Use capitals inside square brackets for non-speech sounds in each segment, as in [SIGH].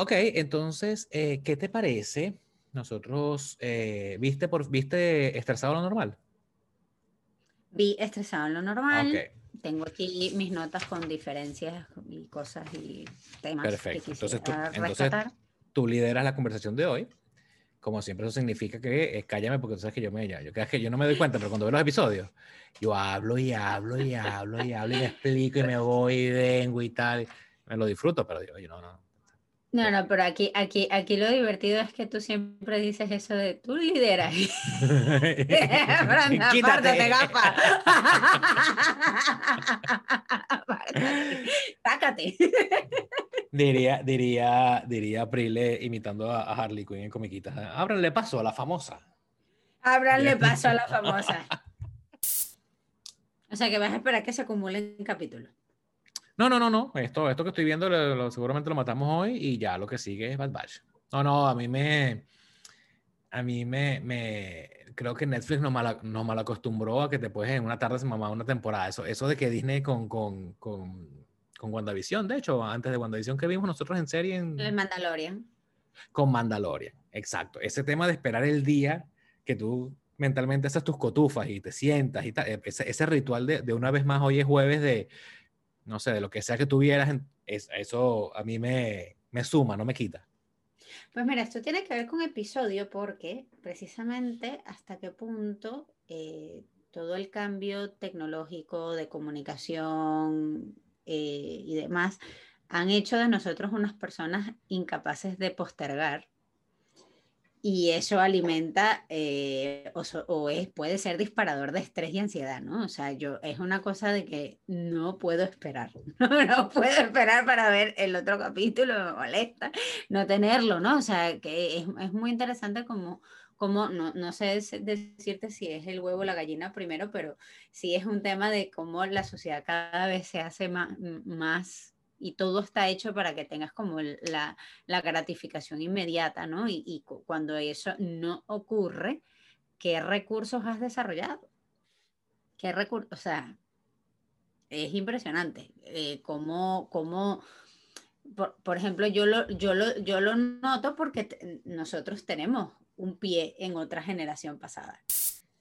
Ok, entonces, eh, ¿qué te parece? Nosotros, eh, ¿viste, por, ¿viste estresado lo normal? Vi estresado en lo normal. Tengo aquí mis notas con diferencias y cosas y temas. Perfecto. entonces, tú, entonces tú lideras la conversación de hoy. Como siempre, eso significa que eh, cállame porque tú sabes que yo me yo, que yo no me doy cuenta, pero cuando veo los episodios, yo hablo y hablo y hablo y hablo y me explico y me voy y vengo y tal. Me lo disfruto, pero digo, yo no, no, no, no, pero aquí, aquí, aquí lo divertido es que tú siempre dices eso de tú lideras. [LAUGHS] [LAUGHS] Branda, Quítate. gafa. [LAUGHS] Sácate. Diría, diría, diría Aprile imitando a, Harley Quinn en comiquitas. Ábranle paso a la famosa. Ábranle paso a la famosa. O sea que vas a esperar que se acumulen capítulos. No, no, no, no. Esto, esto que estoy viendo seguramente lo matamos hoy y ya lo que sigue es Bad Batch. No, no, a mí me. A mí me. me creo que Netflix nos mal, nos mal acostumbró a que te puedes en una tarde se mamar una temporada. Eso, eso de que Disney con, con, con, con WandaVision, de hecho, antes de WandaVision que vimos nosotros en serie. En, el Mandalorian. Con Mandalorian, exacto. Ese tema de esperar el día que tú mentalmente haces tus cotufas y te sientas y tal. E, ese, ese ritual de, de una vez más, hoy es jueves de no sé, de lo que sea que tuvieras, eso a mí me, me suma, no me quita. Pues mira, esto tiene que ver con episodio porque precisamente hasta qué punto eh, todo el cambio tecnológico de comunicación eh, y demás han hecho de nosotros unas personas incapaces de postergar y eso alimenta eh, o, es, puede ser disparador de estrés y ansiedad, ¿no? O sea, yo es una cosa de que no puedo esperar, [LAUGHS] no, puedo esperar para ver el otro capítulo, me molesta no tenerlo, ¿no? O sea, que es, es muy interesante como, como no, no, sé decirte si es el huevo o la gallina primero, pero sí es un tema de cómo la sociedad cada vez se hace más, más y todo está hecho para que tengas como la, gratificación inmediata, ¿no? Y, cuando eso no ocurre, ¿qué recursos has desarrollado? ¿Qué recursos? O sea, es impresionante eh, cómo, cómo por, por, ejemplo, yo lo, yo, lo, yo lo noto porque nosotros tenemos un pie en otra generación pasada.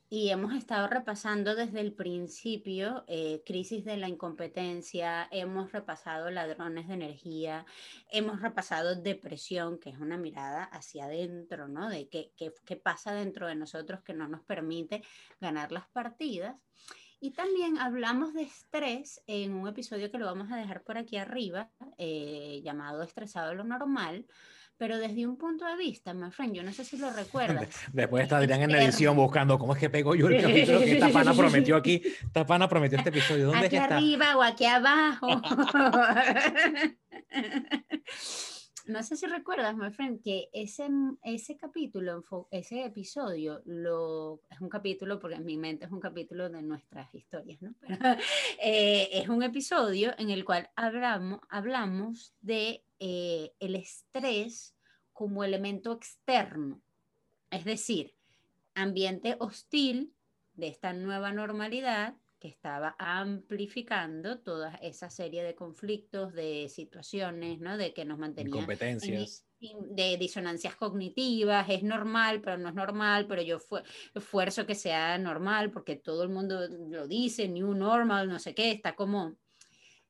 Y hemos estado repasando desde el principio eh, crisis de la incompetencia, hemos repasado ladrones de energía, hemos repasado depresión, que es una mirada hacia adentro, ¿no? De qué, qué, qué pasa dentro de nosotros que no nos permite ganar las partidas. Y también hablamos de estrés en un episodio que lo vamos a dejar por aquí arriba, eh, llamado Estresado lo Normal, pero desde un punto de vista, my friend, yo no sé si lo recuerdas. [LAUGHS] Después está Adrián en la edición buscando cómo es que pego yo el capítulo que esta pana prometió aquí. [LAUGHS] Esta pana prometió este episodio. ¿Dónde aquí arriba o aquí abajo. [LAUGHS] no sé si recuerdas, my friend, que ese, ese capítulo, ese episodio, lo, es un capítulo, porque en mi mente es un capítulo de nuestras historias, ¿no? [LAUGHS] Eh, es un episodio en el cual hablamos, hablamos de eh, el estrés como elemento externo, es decir, ambiente hostil de esta nueva normalidad que estaba amplificando toda esa serie de conflictos, de situaciones, ¿no? De que nos mantenían competencias. de disonancias cognitivas, es normal, pero no es normal, pero yo esfuerzo que sea normal porque todo el mundo lo dice, new normal, no sé qué, está como...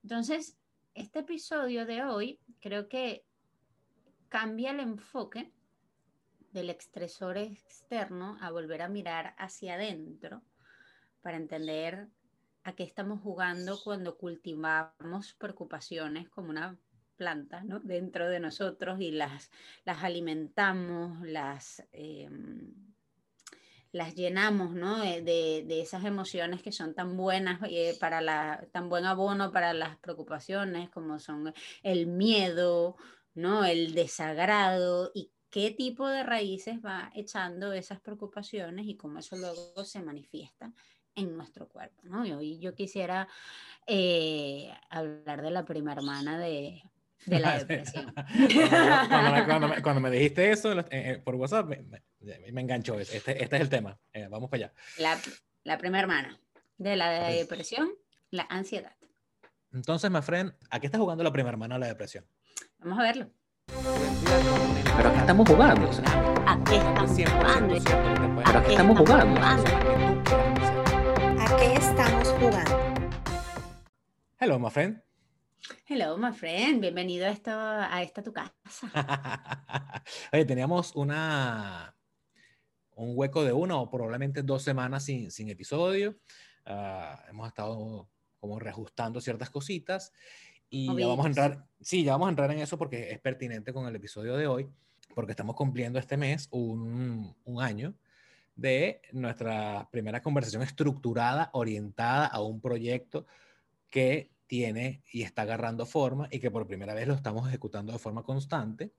Entonces, este episodio de hoy creo que cambia el enfoque del estresor externo a volver a mirar hacia adentro para entender a qué estamos jugando cuando cultivamos preocupaciones como una planta ¿no? dentro de nosotros y las, las alimentamos, las, em, las llenamos ¿no? de, de, esas emociones que son tan buenas eh, para la, tan buen abono para las preocupaciones como son el miedo, ¿no? el desagrado y qué tipo de raíces va echando esas preocupaciones y cómo eso luego se manifiesta en nuestro cuerpo, ¿no? Y hoy yo quisiera eh, hablar de la prima hermana de, de la [LAUGHS] depresión. [LAUGHS] cuando, me, dijiste eso eh, eh, por WhatsApp, me, enganchó. Este, este, es el tema. vamos para allá. La, la prima hermana de la depresión, la ansiedad. Entonces, my friend, ¿a qué está jugando la prima hermana de la depresión? Vamos a verlo. Pero aquí estamos jugando. ¿A qué estamos jugando? Pero aquí estamos jugando. ¿A qué estamos jugando? Hello, my friend. Hello, my friend. Bienvenido a, esto, a esta tu casa. [LAUGHS] Oye, teníamos una, un hueco de una o probablemente dos semanas sin, sin episodio. Ah, hemos estado como reajustando ciertas cositas y ya vamos a entrar, sí, ya vamos a entrar en eso porque es pertinente con el episodio de hoy, porque estamos cumpliendo este mes un, un año de nuestra primera conversación estructurada, orientada a un proyecto que tiene y está agarrando forma y que por primera vez lo estamos ejecutando de forma constante,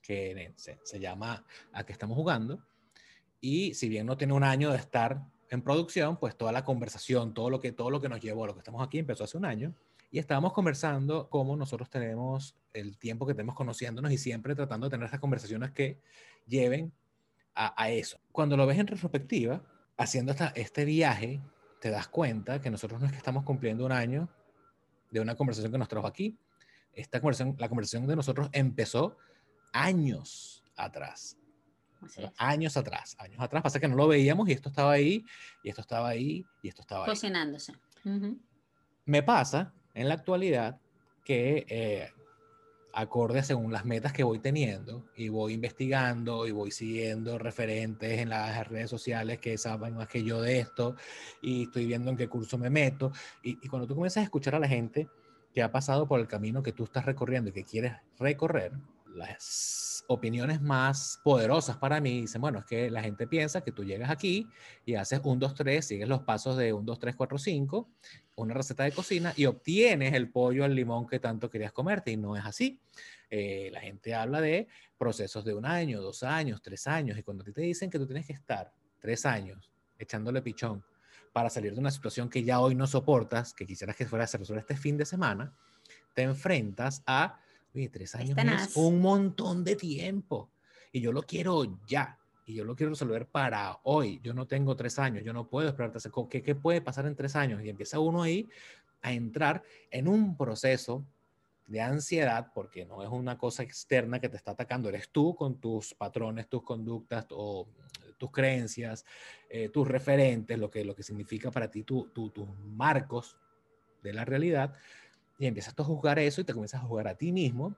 que se, se llama A qué estamos jugando. Y si bien no tiene un año de estar en producción, pues toda la conversación, todo lo que, todo lo que nos llevó a lo que estamos aquí empezó hace un año. Y estábamos conversando cómo nosotros tenemos el tiempo que tenemos conociéndonos y siempre tratando de tener estas conversaciones que lleven a, a eso. Cuando lo ves en retrospectiva, haciendo esta, este viaje, te das cuenta que nosotros no es que estamos cumpliendo un año de una conversación que nos trajo aquí. Esta conversación, la conversación de nosotros empezó años atrás. Años atrás, años atrás. Pasa que no lo veíamos y esto estaba ahí, y esto estaba ahí, y esto estaba ahí. Cocinándose. Me pasa en la actualidad que eh, acorde según las metas que voy teniendo y voy investigando y voy siguiendo referentes en las redes sociales que saben más que yo de esto y estoy viendo en qué curso me meto. Y, y cuando tú comienzas a escuchar a la gente que ha pasado por el camino que tú estás recorriendo y que quieres recorrer, las opiniones más poderosas para mí dicen, bueno, es que la gente piensa que tú llegas aquí y haces un, dos, tres, sigues los pasos de un, dos, tres, cuatro, cinco, una receta de cocina y obtienes el pollo al limón que tanto querías comerte y no es así. Eh, la gente habla de procesos de un año, dos años, tres años y cuando te dicen que tú tienes que estar tres años echándole pichón para salir de una situación que ya hoy no soportas, que quisieras que fuera a hacer este fin de semana, te enfrentas a Oye, tres años es un montón de tiempo. Y yo lo quiero ya. Y yo lo quiero resolver para hoy. Yo no tengo tres años. Yo no puedo esperar. ¿Qué, ¿Qué puede pasar en tres años? Y empieza uno ahí a entrar en un proceso de ansiedad, porque no es una cosa externa que te está atacando, eres tú con tus patrones, tus conductas o tus creencias, eh, tus referentes, lo que, lo que significa para ti tus marcos de la realidad, y empiezas a juzgar eso y te comienzas a jugar a ti mismo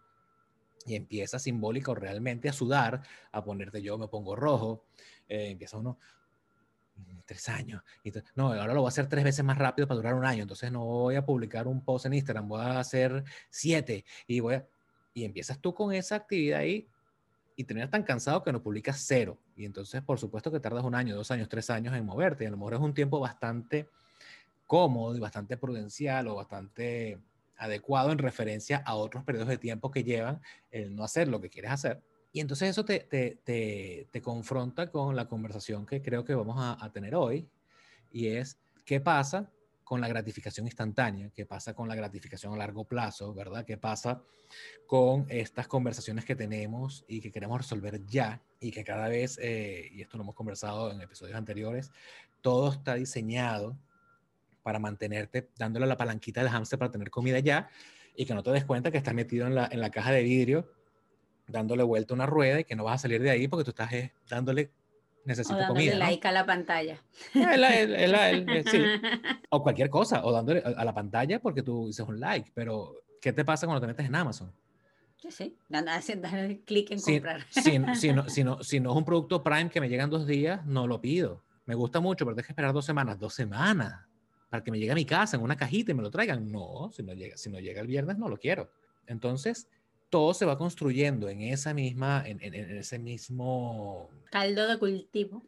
y empiezas simbólico realmente a sudar, a ponerte yo me pongo rojo, eh, empieza uno mm, tres años. Y no, ahora lo voy a hacer tres veces más rápido para durar un año. Entonces no voy a publicar un post en Instagram, voy a hacer siete y voy a... Y empiezas tú con esa actividad ahí y tener tan cansado que no publicas cero. Y entonces, por supuesto que tardas un año, dos años, tres años en moverte. Y a lo mejor es un tiempo bastante cómodo y bastante prudencial o bastante adecuado en referencia a otros periodos de tiempo que llevan el no hacer lo que quieres hacer. Y entonces eso te, te, te, te confronta con la conversación que creo que vamos a, tener hoy, y es qué pasa con la gratificación instantánea, qué pasa con la gratificación a largo plazo, ¿verdad? ¿Qué pasa con estas conversaciones que tenemos y que queremos resolver ya y que cada vez, eh, y esto lo hemos conversado en episodios anteriores, todo está diseñado para mantenerte dándole la palanquita del hámster para tener comida ya y que no te des cuenta que estás metido en la, en la caja de vidrio dándole vuelta una rueda y que no vas a salir de ahí porque tú estás eh, dándole necesito o dándole comida. like a la pantalla. Eh, sí. [LAUGHS] O cualquier cosa, o dándole a la pantalla porque tú dices un like, pero ¿qué te pasa cuando te metes en Amazon? Sí, sí, clic en comprar. Si, [LAUGHS] si, no, si, no, si no es un producto Prime que me llegan dos días, no lo pido. Me gusta mucho, pero tienes que esperar dos semanas. Dos semanas para que me llegue a mi casa en una cajita y me lo traigan. No, si no llega, si no llega el viernes no lo quiero. Entonces, todo se va construyendo en esa misma, en, en, en ese mismo caldo de cultivo.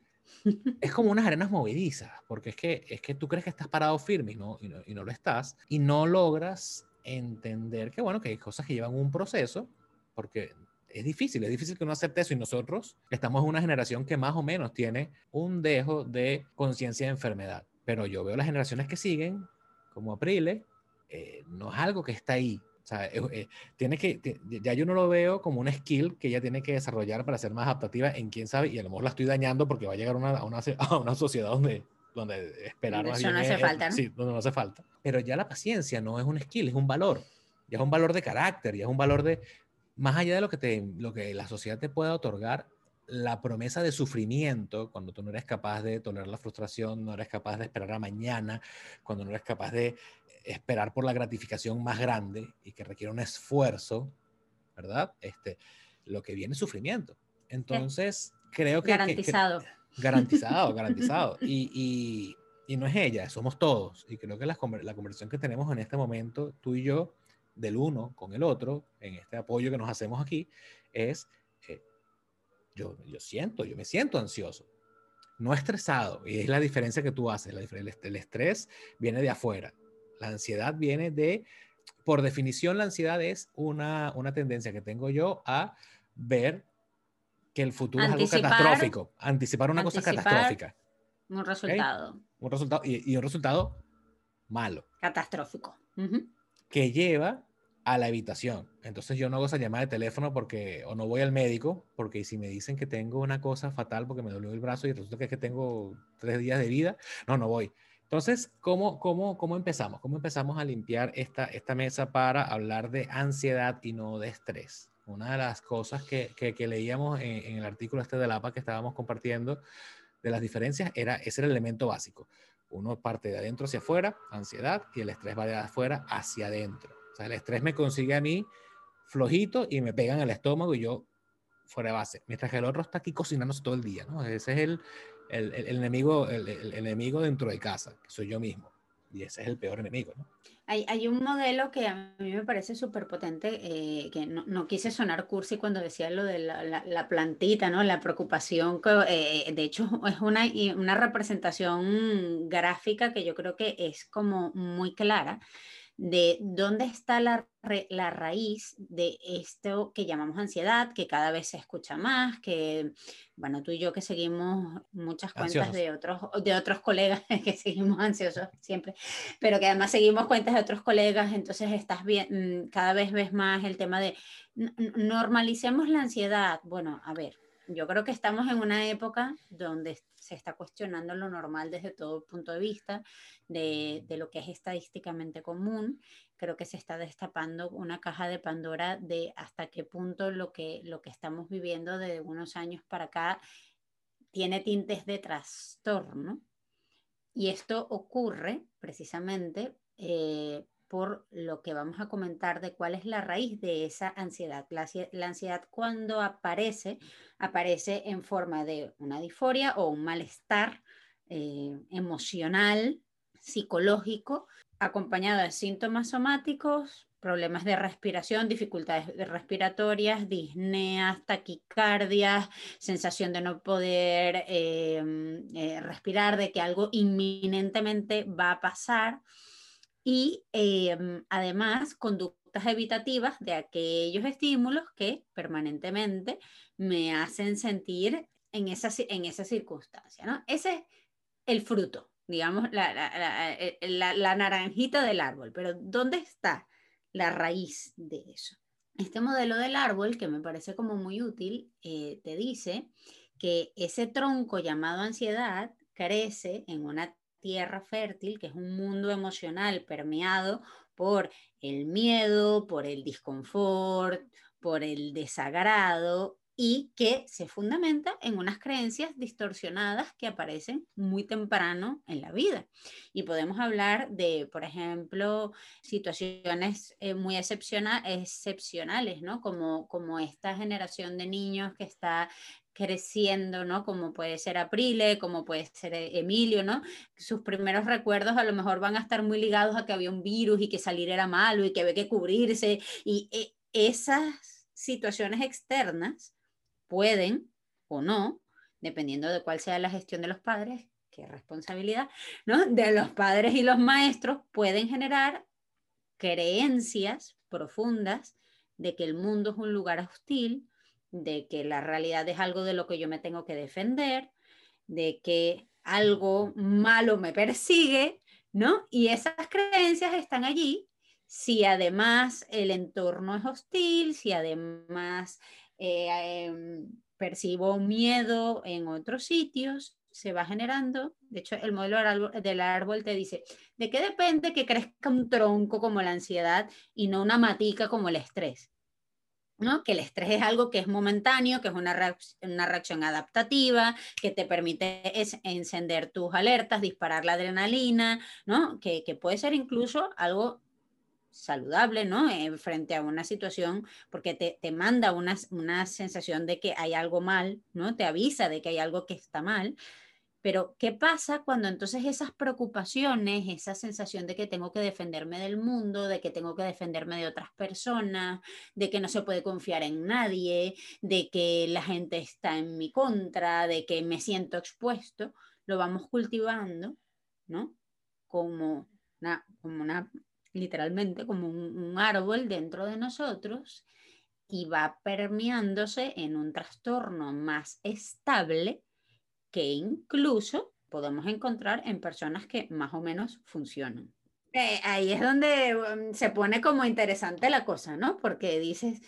Es como unas arenas movedizas, porque es que, es que tú crees que estás parado firme y no, y no, y no lo estás, y no logras entender que, bueno, que hay cosas que llevan un proceso, porque es difícil, es difícil que uno acepte eso y nosotros estamos en una generación que más o menos tiene un dejo de conciencia de enfermedad. Pero yo veo las generaciones que siguen, como Apriles, eh, no es algo que está ahí. O sea, eh, tiene que, ya yo no lo veo como una skill que ella tiene que desarrollar para ser más adaptativa en quién sabe, y a lo mejor la estoy dañando porque va a llegar una, a, una, [LAUGHS] a una sociedad donde, donde esperar Eso no hace falta, ¿no? Sí, donde no hace falta. Pero ya la paciencia no es un skill, es un valor. Ya es un valor de carácter, ya es un valor de más allá de lo que, te, lo que la sociedad te pueda otorgar, la promesa de sufrimiento, cuando tú no eres capaz de tolerar la frustración, no eres capaz de esperar a mañana, cuando no eres capaz de esperar por la gratificación más grande y que requiere un esfuerzo, ¿verdad? Este, lo que viene es sufrimiento. Entonces, creo que... Garantizado. garantizado, [LAUGHS] garantizado. Y, y, no es ella, somos todos. Y creo que la, la conversación que tenemos en este momento, tú y yo, del uno con el otro, en este apoyo que nos hacemos aquí, es yo, yo siento, yo me siento ansioso, no estresado. Y es la diferencia que tú haces. el estrés viene de afuera. La ansiedad viene de, por definición, la ansiedad es una, una tendencia que tengo yo a ver que el futuro es algo catastrófico, anticipar una cosa catastrófica. Un resultado. Un resultado y, un resultado malo. Catastrófico. Que lleva a la habitación. Entonces yo no hago esa llamada de teléfono porque, o no voy al médico, porque si me dicen que tengo una cosa fatal porque me dolió el brazo y resulta que es que tengo tres días de vida, no, no voy. Entonces, ¿cómo, cómo, cómo empezamos? ¿Cómo empezamos a limpiar esta, esta mesa para hablar de ansiedad y no de estrés? Una de las cosas que, que, leíamos en, el artículo este de la APA que estábamos compartiendo de las diferencias era ese el elemento básico. Uno parte de adentro hacia afuera, ansiedad, y el estrés va de afuera hacia adentro. O sea, el estrés me consigue a mí flojito y me pega en el estómago y yo fuera de base. Mientras que el otro está aquí cocinándose todo el día, ¿no? Ese es el, el, el enemigo, el, enemigo dentro de casa, que soy yo mismo. Y ese es el peor enemigo, ¿no? Hay, hay un modelo que a mí me parece súper potente, eh, que no, no, quise sonar cursi cuando decía lo de la, la, plantita, ¿no? La preocupación, que, eh, de hecho [LAUGHS] es una, una representación gráfica que yo creo que es como muy clara de dónde está la, la, raíz de esto que llamamos ansiedad, que cada vez se escucha más, que, bueno, tú y yo que seguimos muchas cuentas de otros, de otros colegas [LAUGHS] que seguimos ansiosos siempre, pero que además seguimos cuentas de otros colegas, entonces estás bien, mm, cada vez ves más el tema de normalicemos la ansiedad. Bueno, a ver, yo creo que estamos en una época donde se está cuestionando lo normal desde todo punto de vista de, de, lo que es estadísticamente común. Creo que se está destapando una caja de Pandora de hasta qué punto lo que, lo que estamos viviendo de unos años para acá tiene tintes de trastorno. Y esto ocurre precisamente eh, por lo que vamos a comentar de cuál es la raíz de esa ansiedad. La, ansiedad cuando aparece, aparece en forma de una disforia o un malestar eh, emocional, psicológico, acompañado de síntomas somáticos, problemas de respiración, dificultades respiratorias, disneas, taquicardias, sensación de no poder eh, eh, respirar, de que algo inminentemente va a pasar y em, además conductas evitativas de aquellos estímulos que permanentemente me hacen sentir en esa, en circunstancia. ¿no? Ese es el fruto, digamos, la, la, eh, la, naranjita del árbol, pero ¿dónde está la raíz de eso? Este modelo del árbol, que me parece como muy útil, eh, te dice que ese tronco llamado ansiedad crece en una tierra fértil, que es un mundo emocional permeado por el miedo, por el disconfort, por el desagrado y que se fundamenta en unas creencias distorsionadas que aparecen muy temprano en la vida. Y podemos hablar de, por ejemplo, situaciones eh, muy excepcionales, ¿no? Como, como esta generación de niños que está creciendo, ¿no? Como puede ser Aprile, como puede ser eh, Emilio, ¿no? Sus primeros recuerdos a lo mejor van a estar muy ligados a que había un virus y que salir era malo y que había que cubrirse y eh, esas situaciones externas pueden o no, dependiendo de cuál sea la gestión de los padres, qué responsabilidad, ¿no? De los padres y los maestros pueden generar creencias profundas de que el mundo es un lugar hostil, de que la realidad es algo de lo que yo me tengo que defender, de que algo malo me persigue, ¿no? Y esas creencias están allí si además el entorno es hostil, si además eh, em, percibo miedo en otros sitios, se va generando. De hecho, el modelo del árbol te dice, ¿de qué depende que crezca un tronco como la ansiedad y no una matica como el estrés? ¿no? Que el estrés es algo que es momentáneo, que es una, una reacción adaptativa, que te permite es encender tus alertas, disparar la adrenalina, ¿no? Que, que puede ser incluso algo saludable, ¿no? Eh, frente a una situación, porque te, te manda una, una, sensación de que hay algo mal, ¿no? Te avisa de que hay algo que está mal. Pero, ¿qué pasa cuando entonces esas preocupaciones, esa sensación de que tengo que defenderme del mundo, de que tengo que defenderme de otras personas, de que no se puede confiar en nadie, de que la gente está en mi contra, de que me siento expuesto, lo vamos cultivando, ¿no? Como una, como una literalmente como un, árbol dentro de nosotros y va permeándose en un trastorno más estable que incluso podemos encontrar en personas que más o menos funcionan. Eh, ahí es donde um, se pone como interesante la cosa, ¿no? Porque dices,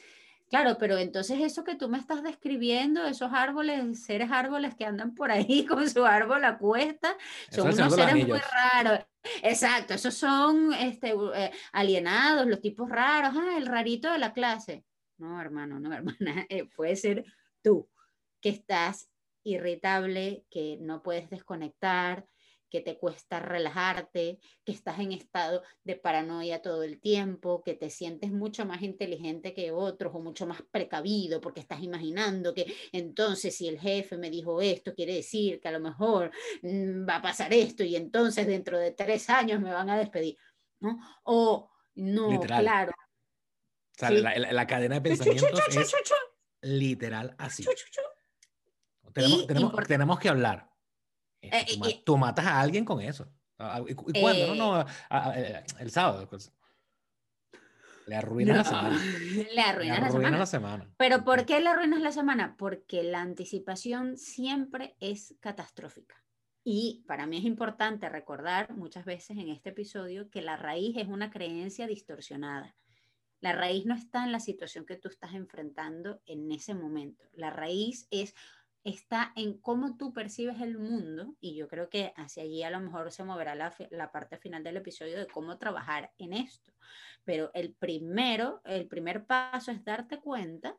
Claro, pero entonces eso que tú me estás describiendo, esos árboles, seres árboles que andan por ahí [LAUGHS] con su árbol a cuesta, son unos seres muy raros. Exacto, esos son este, eh, alienados, los tipos raros, ah, el rarito de la clase. No, hermano, no, [LAUGHS] hermana, eh, puede ser tú, que estás irritable, que no puedes desconectar, que te cuesta relajarte, que estás en estado de paranoia todo el tiempo, que te sientes mucho más inteligente que otros o mucho más precavido porque estás imaginando que entonces si el jefe me dijo esto, quiere decir que a lo mejor mm, va a pasar esto y entonces dentro de tres años me van a despedir. ¿no? O no, claro. la, cadena de pensamientos es literal así. Tenemos, tenemos, tenemos que hablar eh, tú, matas a alguien con eso. ¿Y, cuándo? no, no, eh, el sábado. Pues. Le arruinas la semana. [LAUGHS] Le arruinas, la, semana. Pero ¿por qué le arruinas la semana? Porque la anticipación siempre es catastrófica. Y para mí es importante recordar muchas veces en este episodio que la raíz es una creencia distorsionada. La raíz no está en la situación que tú estás enfrentando en ese momento. La raíz es está en cómo tú percibes el mundo, y yo creo que hacia allí a lo mejor se moverá la, la, parte final del episodio de cómo trabajar en esto. Pero el primero, el primer paso es darte cuenta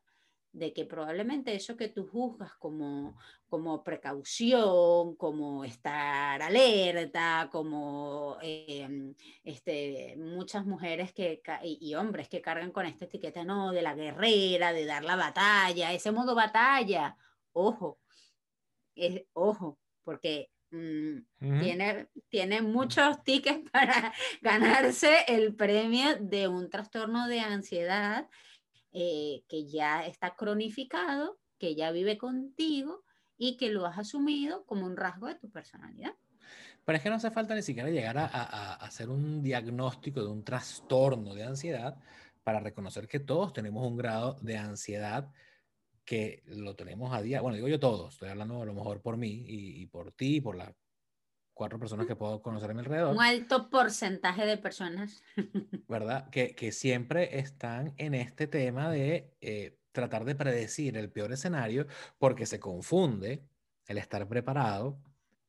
de que probablemente eso que tú juzgas como, como precaución, como estar alerta, como em, este, muchas mujeres que, y, hombres que cargan con esta etiqueta, no, de la guerrera, de dar la batalla, ese modo batalla, ojo, es, ojo, porque mm, tiene, tiene muchos tickets [LAUGHS] para ganarse el premio de un trastorno de ansiedad eh, que ya está cronificado, que ya vive contigo y que lo has asumido como un rasgo de tu personalidad. Pero es que no hace falta ni siquiera llegar a, a hacer un diagnóstico de un trastorno de ansiedad para reconocer que todos tenemos un grado de ansiedad que lo tenemos a día, bueno, digo yo todos, estoy hablando a lo mejor por mí y, por ti, por las cuatro personas que puedo conocer a mi [LAUGHS] alrededor. Un alto porcentaje de personas. [LAUGHS] ¿Verdad? Que, que siempre están en este tema de eh, tratar de predecir el peor escenario porque se confunde el estar preparado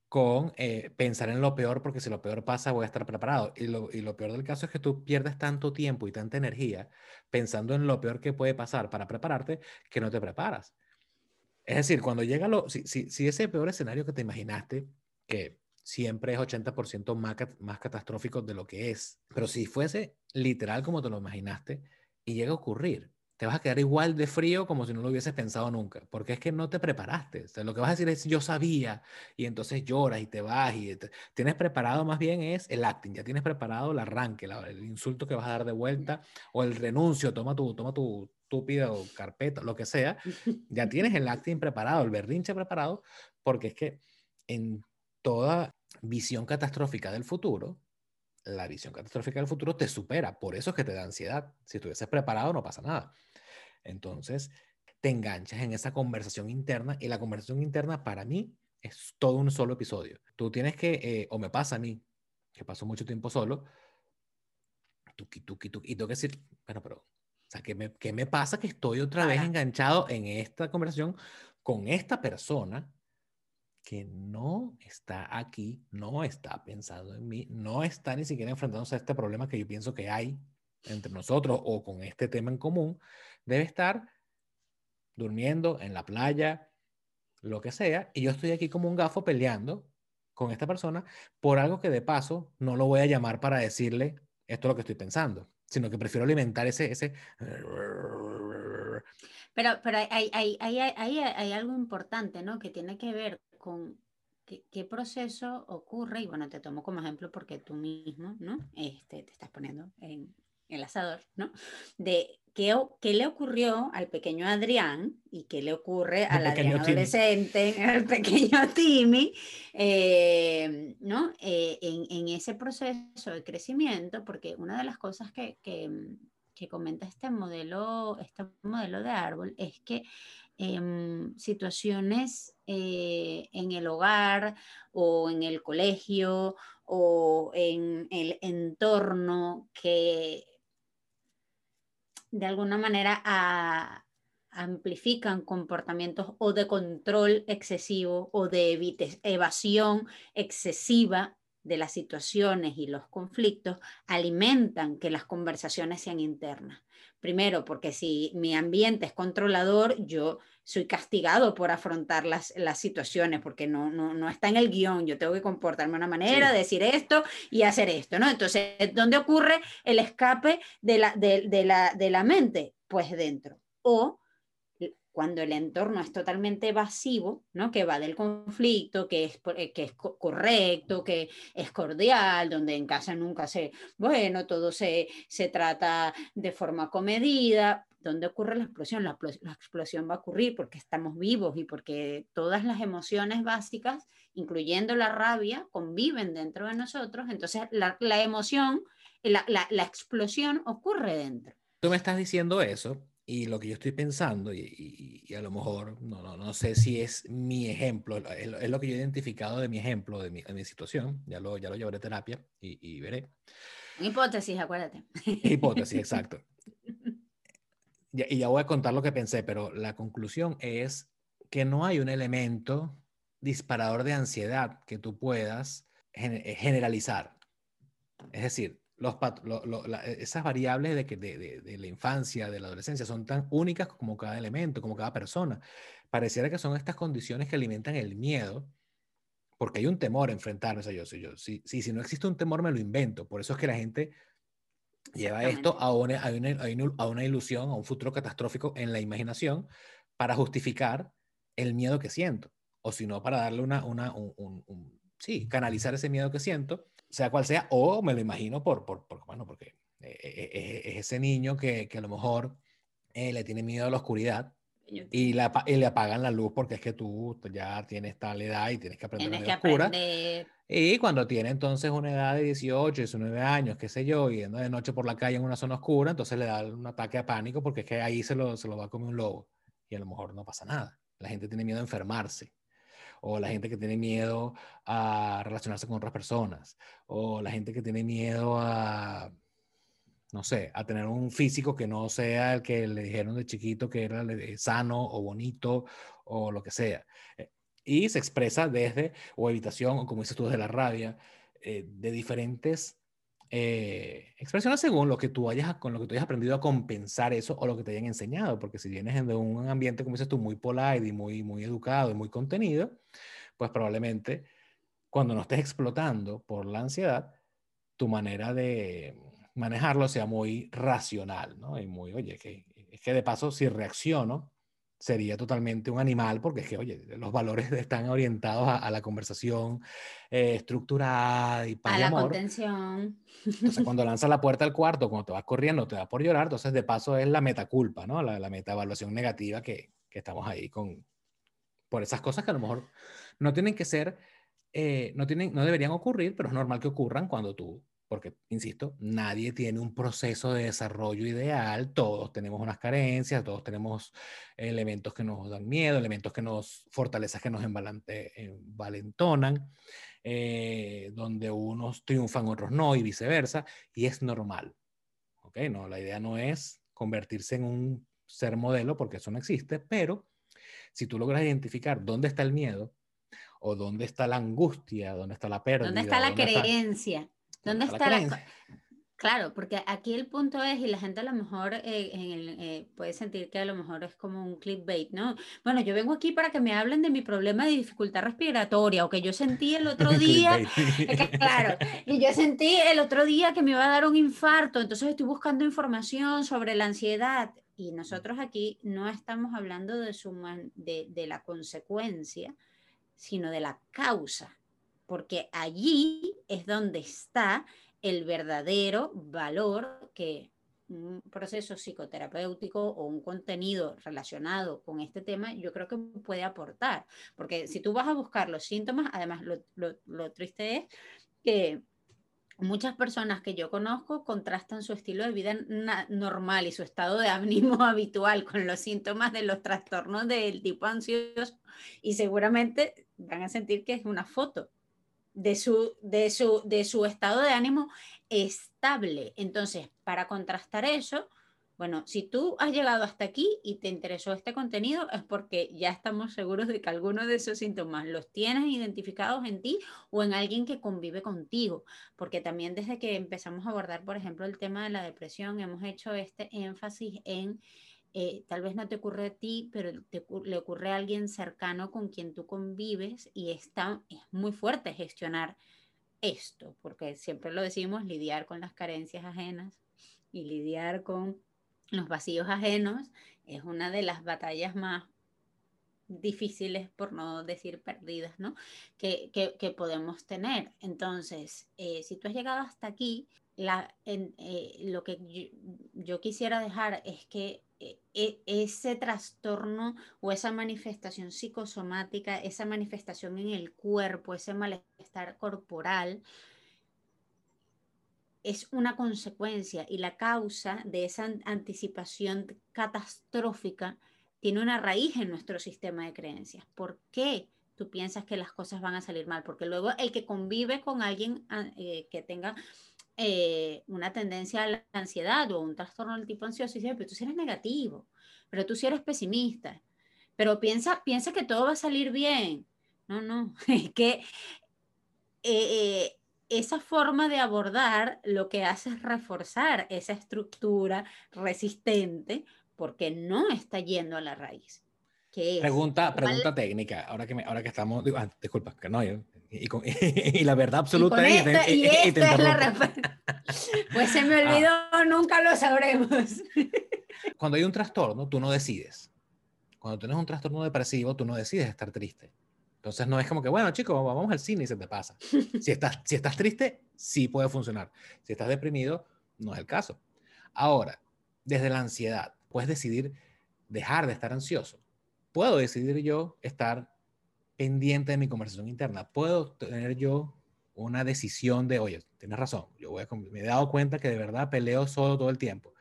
con eh, pensar en lo peor, porque si lo peor pasa voy a estar preparado. Y lo, y lo, peor del caso es que tú pierdes tanto tiempo y tanta energía pensando en lo peor que puede pasar para prepararte que no te preparas. Es decir, cuando llega lo, si, si, si ese peor escenario que te imaginaste, que siempre es 80% más, más catastrófico de lo que es, pero si fuese literal como te lo imaginaste y llega a ocurrir, te vas a quedar igual de frío como si no lo hubieses pensado nunca, porque es que no te preparaste. O sea, lo que vas a decir es yo sabía y entonces lloras y te vas y tienes preparado más bien es el acting, ya tienes preparado el arranque, el insulto que vas a dar de vuelta o el renuncio, toma tu toma tu estúpida o carpeta, lo que sea, [LAUGHS] ya tienes el acting preparado, el berrinche preparado, porque es que en toda visión catastrófica del futuro, la visión catastrófica del futuro te supera, por eso es que te da ansiedad. Si estuvieses preparado no pasa nada. Entonces, te enganchas en esa conversación interna y la conversación interna para mí es todo un solo episodio. Tú tienes que, eh, o me pasa a mí, que paso mucho tiempo solo, tuki, tuki, tuki, y tengo que decir, bueno, pero, o sea, ¿qué me, qué me pasa que estoy otra vez enganchado en esta conversación con esta persona que no está aquí, no está pensando en mí, no está ni siquiera enfrentándose a este problema que yo pienso que hay entre nosotros o con este tema en común, debe estar durmiendo en la playa, lo que sea, y yo estoy aquí como un gafo peleando con esta persona por algo que de paso no lo voy a llamar para decirle esto es lo que estoy pensando, sino que prefiero alimentar ese... ese... Pero, pero hay, hay, hay, hay, algo importante, ¿no? Que tiene que ver con qué, proceso ocurre, y bueno, te tomo como ejemplo porque tú mismo, ¿no? Este, te estás poniendo en el asador, ¿no? De qué, qué le ocurrió al pequeño Adrián y qué le ocurre al Adrián adolescente, [LAUGHS] al pequeño Timmy, eh, ¿no? Eh, en, en, ese proceso de crecimiento, porque una de las cosas que, que, que comenta este modelo, este modelo de árbol es que en situaciones eh, en el hogar o en el colegio o en el entorno que de alguna manera amplifican comportamientos o de control excesivo o de evasión excesiva de las situaciones y los conflictos alimentan que las conversaciones sean internas. Primero, porque si mi ambiente es controlador, yo soy castigado por afrontar las, las situaciones, porque no, no, no, está en el guion, yo tengo que comportarme de una manera, decir esto y hacer esto, ¿no? Entonces, ¿dónde ocurre el escape de la, de, la, de la mente? Pues dentro. O cuando el entorno es totalmente evasivo, ¿no? que va del conflicto, que es, eh, que es correcto, que es cordial, donde en casa nunca se, bueno, todo se, se trata de forma comedida, ¿dónde ocurre la explosión? La, la, explosión va a ocurrir porque estamos vivos y porque todas las emociones básicas, incluyendo la rabia, conviven dentro de nosotros, entonces la, la emoción, la, la explosión ocurre dentro. Tú me estás diciendo eso y lo que yo estoy pensando, y, y, a lo mejor no, no, no, sé si es mi ejemplo, es, lo que yo he identificado de mi ejemplo, de mi, de mi situación, ya lo, ya lo llevaré a terapia y, y veré. Hipótesis, acuérdate. Hipótesis, exacto. [LAUGHS] Y ya voy a contar lo que pensé, pero la conclusión es que no hay un elemento disparador de ansiedad que tú puedas generalizar. Es decir, los, e, esas variables de, que, de, de, la infancia, de la adolescencia, son tan únicas como cada elemento, como cada persona. Pareciera que son estas condiciones que alimentan el miedo, porque hay un temor a enfrentarnos a yo. Si, yo si, si, si no existe un temor, me lo invento. Por eso es que la gente lleva esto a una, a, una, a una ilusión, a un futuro catastrófico en la imaginación para justificar el miedo que siento. O si no, para darle una, una un, un, sí, canalizar ese miedo que siento sea cual sea, o me lo imagino por, por, por bueno, porque eh, eh, eh, es ese niño que, que a lo mejor le tiene miedo a la oscuridad y, la, y, le apagan la luz porque es que tú ya tienes tal edad y tienes que aprender tienes que oscura. Aprender. Y cuando tiene entonces una edad de 18, 19 años, qué sé yo, yendo de noche por la calle en una zona oscura, entonces le da un ataque a pánico porque es que ahí se lo, se lo va a comer un lobo y a lo mejor no pasa nada. La gente tiene miedo a enfermarse o la gente que tiene miedo a relacionarse con otras personas, o la gente que tiene miedo a, no sé, a tener un físico que no sea el que le dijeron de chiquito que era sano o bonito o lo que sea. Eh, y se expresa desde, o evitación, o como dices tú, desde la rabia, eh, de diferentes eh, expresiones según lo que tú hayas, con lo que tú hayas aprendido a compensar eso o lo que te hayan enseñado, porque si vienes de un ambiente, como dices tú, muy polite y muy, muy educado y muy contenido, pues probablemente cuando no estés explotando por la ansiedad, tu manera de manejarlo sea muy racional, ¿no? Y muy, oye, que, es que de paso si reacciono, sería totalmente un animal, porque es que, oye, los valores [LAUGHS] están orientados a, la conversación eh, estructurada y para A la contención. Entonces, [LAUGHS] cuando lanzas la puerta al cuarto, cuando te vas corriendo, te da por llorar, entonces de paso es la metaculpa, ¿no? La, la metaevaluación negativa que, que, estamos ahí con, por esas cosas que a lo mejor no tienen que ser, eh, no, tienen, no deberían ocurrir, pero es normal que ocurran cuando tú porque, insisto, nadie tiene un proceso de desarrollo ideal, todos tenemos unas carencias, todos tenemos elementos que nos dan miedo, elementos que nos, fortalezas que nos envalentonan, eh, donde unos triunfan, otros no, y viceversa, y es normal. ¿Ok? No, la idea no es convertirse en un ser modelo, porque eso no existe, pero si tú logras identificar dónde está el miedo, o dónde está la angustia, dónde está la pérdida. ¿Dónde está la creencia? ¿Dónde está, la, Claro, porque aquí el punto es, y la gente a lo mejor eh, eh, puede sentir que a lo mejor es como un clickbait, ¿no? Bueno, yo vengo aquí para que me hablen de mi problema de dificultad respiratoria, o que yo sentí el otro [LAUGHS] día, claro, y yo sentí el otro día que me iba a dar un infarto, entonces estoy buscando información sobre la ansiedad, y nosotros aquí no estamos hablando de, su de, de la consecuencia, sino de la causa, porque allí es donde está el verdadero valor que un proceso psicoterapéutico o un contenido relacionado con este tema, yo creo que puede aportar. Porque si tú vas a buscar los síntomas, además lo, triste es que muchas personas que yo conozco contrastan su estilo de vida normal y su estado de ánimo [LAUGHS] habitual con los síntomas de los trastornos del tipo ansioso y seguramente van a sentir que es una foto de su, de su, de su estado de ánimo estable. Entonces, para contrastar eso, bueno, si tú has llegado hasta aquí y te interesó este contenido, es porque ya estamos seguros de que alguno de esos síntomas los tienes identificados en ti o en alguien que convive contigo. Porque también desde que empezamos a abordar, por ejemplo, el tema de la depresión, hemos hecho este énfasis en eh, tal vez no te ocurre a ti, pero le ocurre a alguien cercano con quien tú convives y está, es muy fuerte gestionar esto, porque siempre lo decimos, lidiar con las carencias ajenas y lidiar con los vacíos ajenos es una de las batallas más difíciles, por no decir perdidas, ¿no? Que, podemos tener. Entonces, eh, si tú has llegado hasta aquí, la, eh, lo que yo, quisiera dejar es que ese trastorno o esa manifestación psicosomática, esa manifestación en el cuerpo, ese malestar corporal, es una consecuencia y la causa de esa anticipación catastrófica tiene una raíz en nuestro sistema de creencias. ¿Por qué tú piensas que las cosas van a salir mal? Porque luego el que convive con alguien ah, eh, que tenga eh, una tendencia a la ansiedad o un trastorno del tipo ansioso y dice, pero tú sí eres negativo, pero tú sí eres pesimista, pero piensa, piensa que todo va a salir bien. No, no, [LAUGHS] es que eh, esa forma de abordar lo que hace es reforzar esa estructura resistente porque no está yendo a la raíz. pregunta, pregunta técnica, ahora que, ahora que estamos, ah, disculpa, que no, yo, [LAUGHS] y, la verdad absoluta y, es la respuesta. [LAUGHS] Pues se me ah. olvidó, nunca lo sabremos. [LAUGHS] Cuando hay un trastorno, tú no decides. Cuando tienes un trastorno depresivo, tú no decides estar triste. Entonces no es como que, bueno, chicos, vamos al cine y se te pasa. Si estás, si estás triste, sí puede funcionar. Si estás deprimido, no es el caso. Ahora, desde la ansiedad, puedes decidir dejar de estar ansioso. Puedo decidir yo estar pendiente de mi conversación interna. Puedo tener yo una decisión de, oye, tienes razón, yo voy a, me he dado cuenta que de verdad peleo solo todo el tiempo.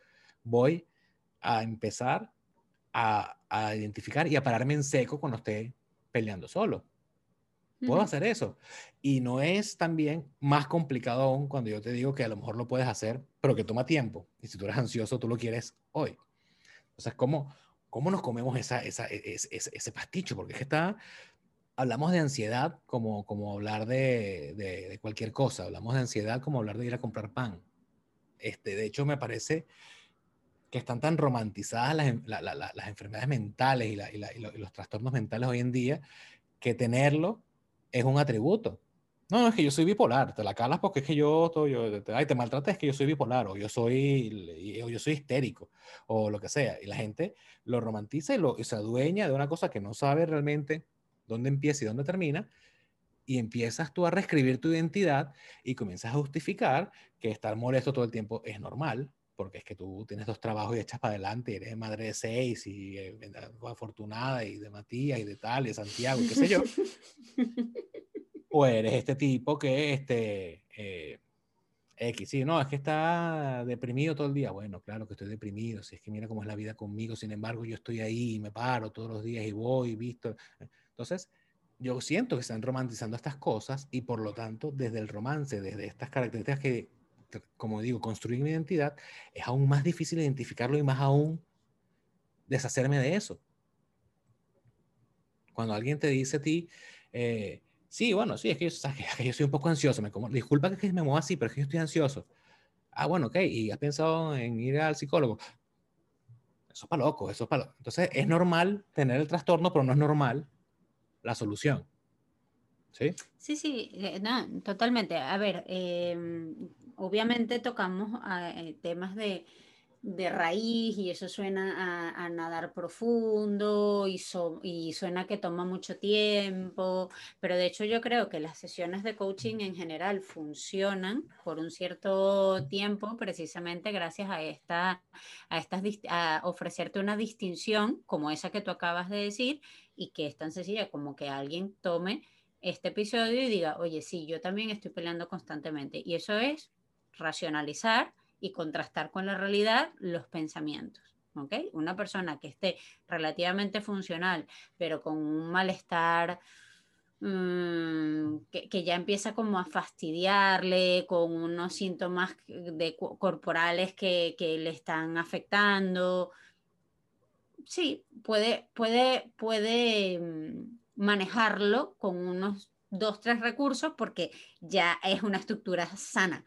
Voy a empezar a, a identificar y a pararme en seco cuando esté peleando solo. Puedo hacer eso. Y no es también más complicado aún cuando yo te digo que a lo mejor lo puedes hacer, pero que toma tiempo. Y si tú eres ansioso, tú lo quieres hoy. O sea, ¿cómo, cómo nos comemos esa, esa, e, ese, ese, pasticho? Porque es que está, hablamos de ansiedad como, como hablar de, de, cualquier cosa. Hablamos de ansiedad como hablar de ir a comprar pan. Este, de hecho, me parece que están tan romantizadas las, las enfermedades mentales y, los trastornos mentales hoy en día que tenerlo es un atributo. No, es que yo soy bipolar, te la calas porque es que yo, yo te, ay, te maltratas, es que yo soy bipolar, o yo soy, o yo soy histérico, o lo que sea. Y la gente lo romantiza y, lo, y se adueña de una cosa que no sabe realmente dónde empieza y dónde termina, y empiezas tú a reescribir tu identidad y comienzas a justificar que estar molesto todo el tiempo es normal, porque es que tú tienes dos trabajos y echas para adelante, y eres madre de seis y eh, afortunada y de Matías y de tal, y de Santiago, qué sé yo. [LAUGHS] o eres este tipo que, este, eh, X, sí, no, es que está deprimido todo el día. Bueno, claro que estoy deprimido, si es que mira cómo es la vida conmigo, sin embargo, yo estoy ahí, y me paro todos los días y voy, visto. Entonces, yo siento que están romantizando estas cosas y por lo tanto, desde el romance, desde estas características que, como digo, construir mi identidad, es aún más difícil identificarlo y más aún deshacerme de eso. Cuando alguien te dice a ti, eh, Sí, bueno, sí, es que yo, yo soy un poco ansioso. Me como, disculpa que me muevo así, pero es que yo estoy ansioso. Ah, bueno, ok, y has pensado en ir al psicólogo. Eso es para loco, eso es para Entonces, es normal tener el trastorno, pero no es normal la solución. ¿Sí? Sí, sí, eh, totalmente. A ver, em, obviamente tocamos eh, temas de de raíz y eso suena a, nadar profundo y, y, suena que toma mucho tiempo, pero de hecho yo creo que las sesiones de coaching en general funcionan por un cierto tiempo precisamente gracias a, esta, a, estas, a ofrecerte una distinción como esa que tú acabas de decir y que es tan sencilla como que alguien tome este episodio y diga, oye, sí, yo también estoy peleando constantemente. Y eso es racionalizar y contrastar con la realidad los pensamientos. ¿okay? Una persona que esté relativamente funcional, pero con un malestar mm, que, ya empieza como a fastidiarle, con unos síntomas de, corporales que, que le están afectando, sí, puede, puede, puede mm, manejarlo con unos dos, tres recursos porque ya es una estructura sana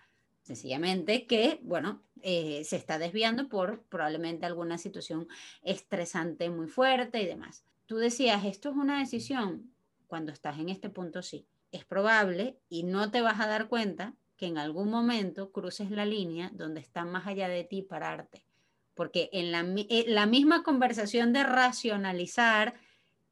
Sencillamente que, bueno, eh, se está desviando por probablemente alguna situación estresante muy fuerte y demás. Tú decías, esto es una decisión. Cuando estás en este punto, sí. Es probable y no te vas a dar cuenta que en algún momento cruces la línea donde está más allá de ti pararte. Porque en la, en eh, la misma conversación de racionalizar,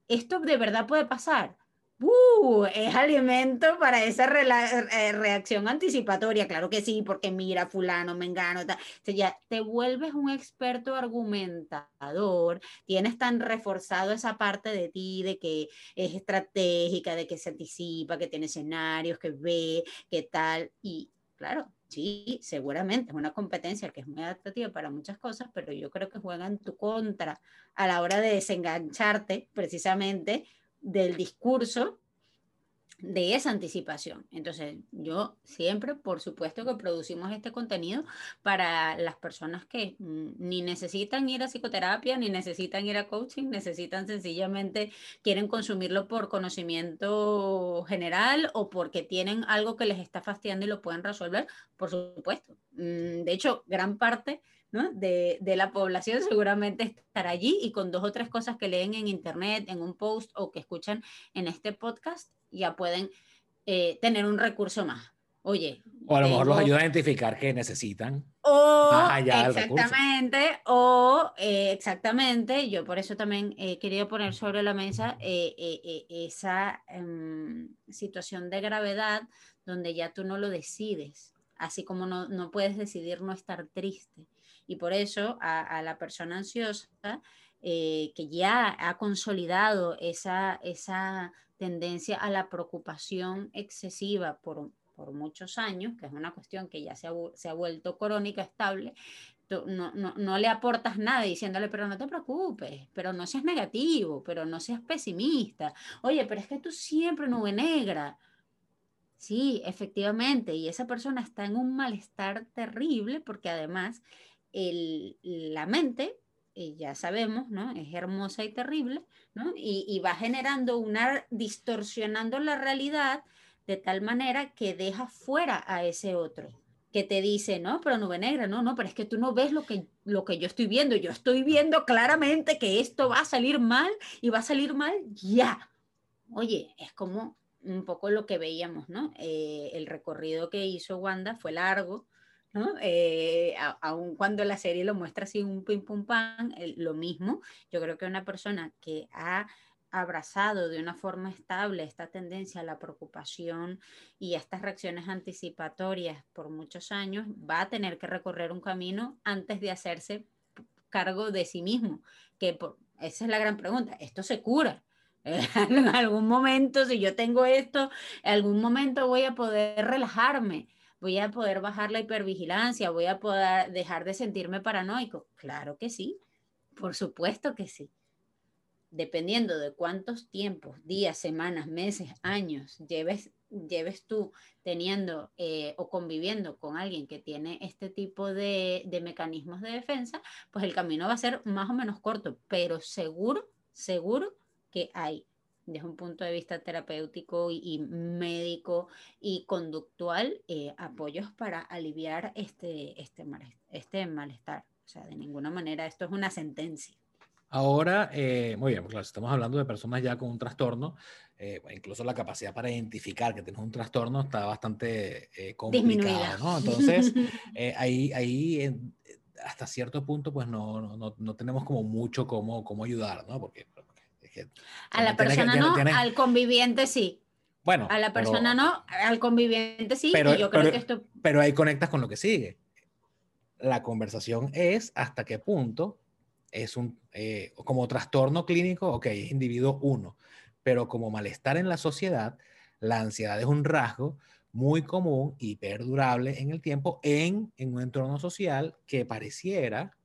esto de verdad puede pasar Uh, es alimento para esa eh, reacción anticipatoria, claro que sí, porque mira, fulano, mengano, tal. O ya te vuelves un experto argumentador, tienes tan reforzado esa parte de ti de que es estratégica, de que se anticipa, que tiene escenarios, que ve, que tal, y claro, sí, seguramente es una competencia que es muy adaptativa para muchas cosas, pero yo creo que juega en tu contra a la hora de desengancharte precisamente del discurso de esa anticipación. Entonces, yo siempre, por supuesto que producimos este contenido para las personas que mm, ni necesitan ir a psicoterapia, ni necesitan ir a coaching, necesitan sencillamente, quieren consumirlo por conocimiento general o porque tienen algo que les está fastidiando y lo pueden resolver, por supuesto. Mm, de hecho, gran parte de, la población seguramente estará allí y con dos o tres cosas que leen en internet, en un post o que escuchan en este podcast, ya pueden eh, tener un recurso más. Oye. O a lo mejor los ayuda a identificar qué necesitan. O, exactamente, o eh, exactamente, yo por eso también he querido poner sobre la mesa eh, esa em, situación de gravedad donde ya tú no lo decides, así como no, no puedes decidir no estar triste y por eso a, la persona ansiosa eh, que ya ha consolidado esa, esa tendencia a la preocupación excesiva por, por muchos años, que es una cuestión que ya se ha, se ha vuelto crónica, estable, no, no, no, le aportas nada diciéndole, pero no te preocupes, pero no seas negativo, pero no seas pesimista. Oye, pero es que tú siempre nube negra. Sí, efectivamente, y esa persona está en un malestar terrible porque además la mente, eh, ya sabemos, ¿no? Es hermosa y terrible, ¿no? Y, va generando una, distorsionando la realidad de tal manera que deja fuera a ese otro que te dice, no, pero nube negra, no, no, pero es que tú no ves lo que, lo que yo estoy viendo, yo estoy viendo claramente que esto va a salir mal y va a salir mal ya. Oye, es como un poco lo que veíamos, ¿no? Eh, el recorrido que hizo Wanda fue largo, ¿no? Eh, aun cuando la serie lo muestra así un pim pum pam, lo mismo, yo creo que una persona que ha abrazado de una forma estable esta tendencia a la preocupación y estas reacciones anticipatorias por muchos años, va a tener que recorrer un camino antes de hacerse cargo de sí mismo, que esa es la gran pregunta, ¿esto se cura? [LAUGHS] en algún momento, si yo tengo esto, en algún momento voy a poder relajarme voy a poder bajar la hipervigilancia, voy a poder dejar de sentirme paranoico. Claro que sí, por supuesto que sí. Dependiendo de cuántos tiempos, días, semanas, meses, años lleves, lleves tú teniendo eh, o conviviendo con alguien que tiene este tipo de, de mecanismos de defensa, pues el camino va a ser más o menos corto, pero seguro, seguro que hay desde un punto de vista terapéutico y, médico y conductual, eh, apoyos para aliviar este, este, este malestar. O sea, de ninguna manera esto es una sentencia. Ahora, eh, muy bien, claro, estamos hablando de personas ya con un trastorno, eh, incluso la capacidad para identificar que tienes un trastorno está bastante eh, complicada, ¿no? Entonces, [LAUGHS] ahí, ahí hasta cierto punto, pues no, no, no, tenemos como mucho cómo, cómo ayudar, ¿no? Porque, a la persona no, al conviviente sí. Bueno, a la persona no, al conviviente sí. Pero, yo creo que esto... pero ahí conectas con lo que sigue. La conversación es hasta qué punto es un, eh, como trastorno clínico, ok, es individuo uno, pero como malestar en la sociedad, la ansiedad es un rasgo muy común y perdurable en el tiempo en, en un entorno social que pareciera,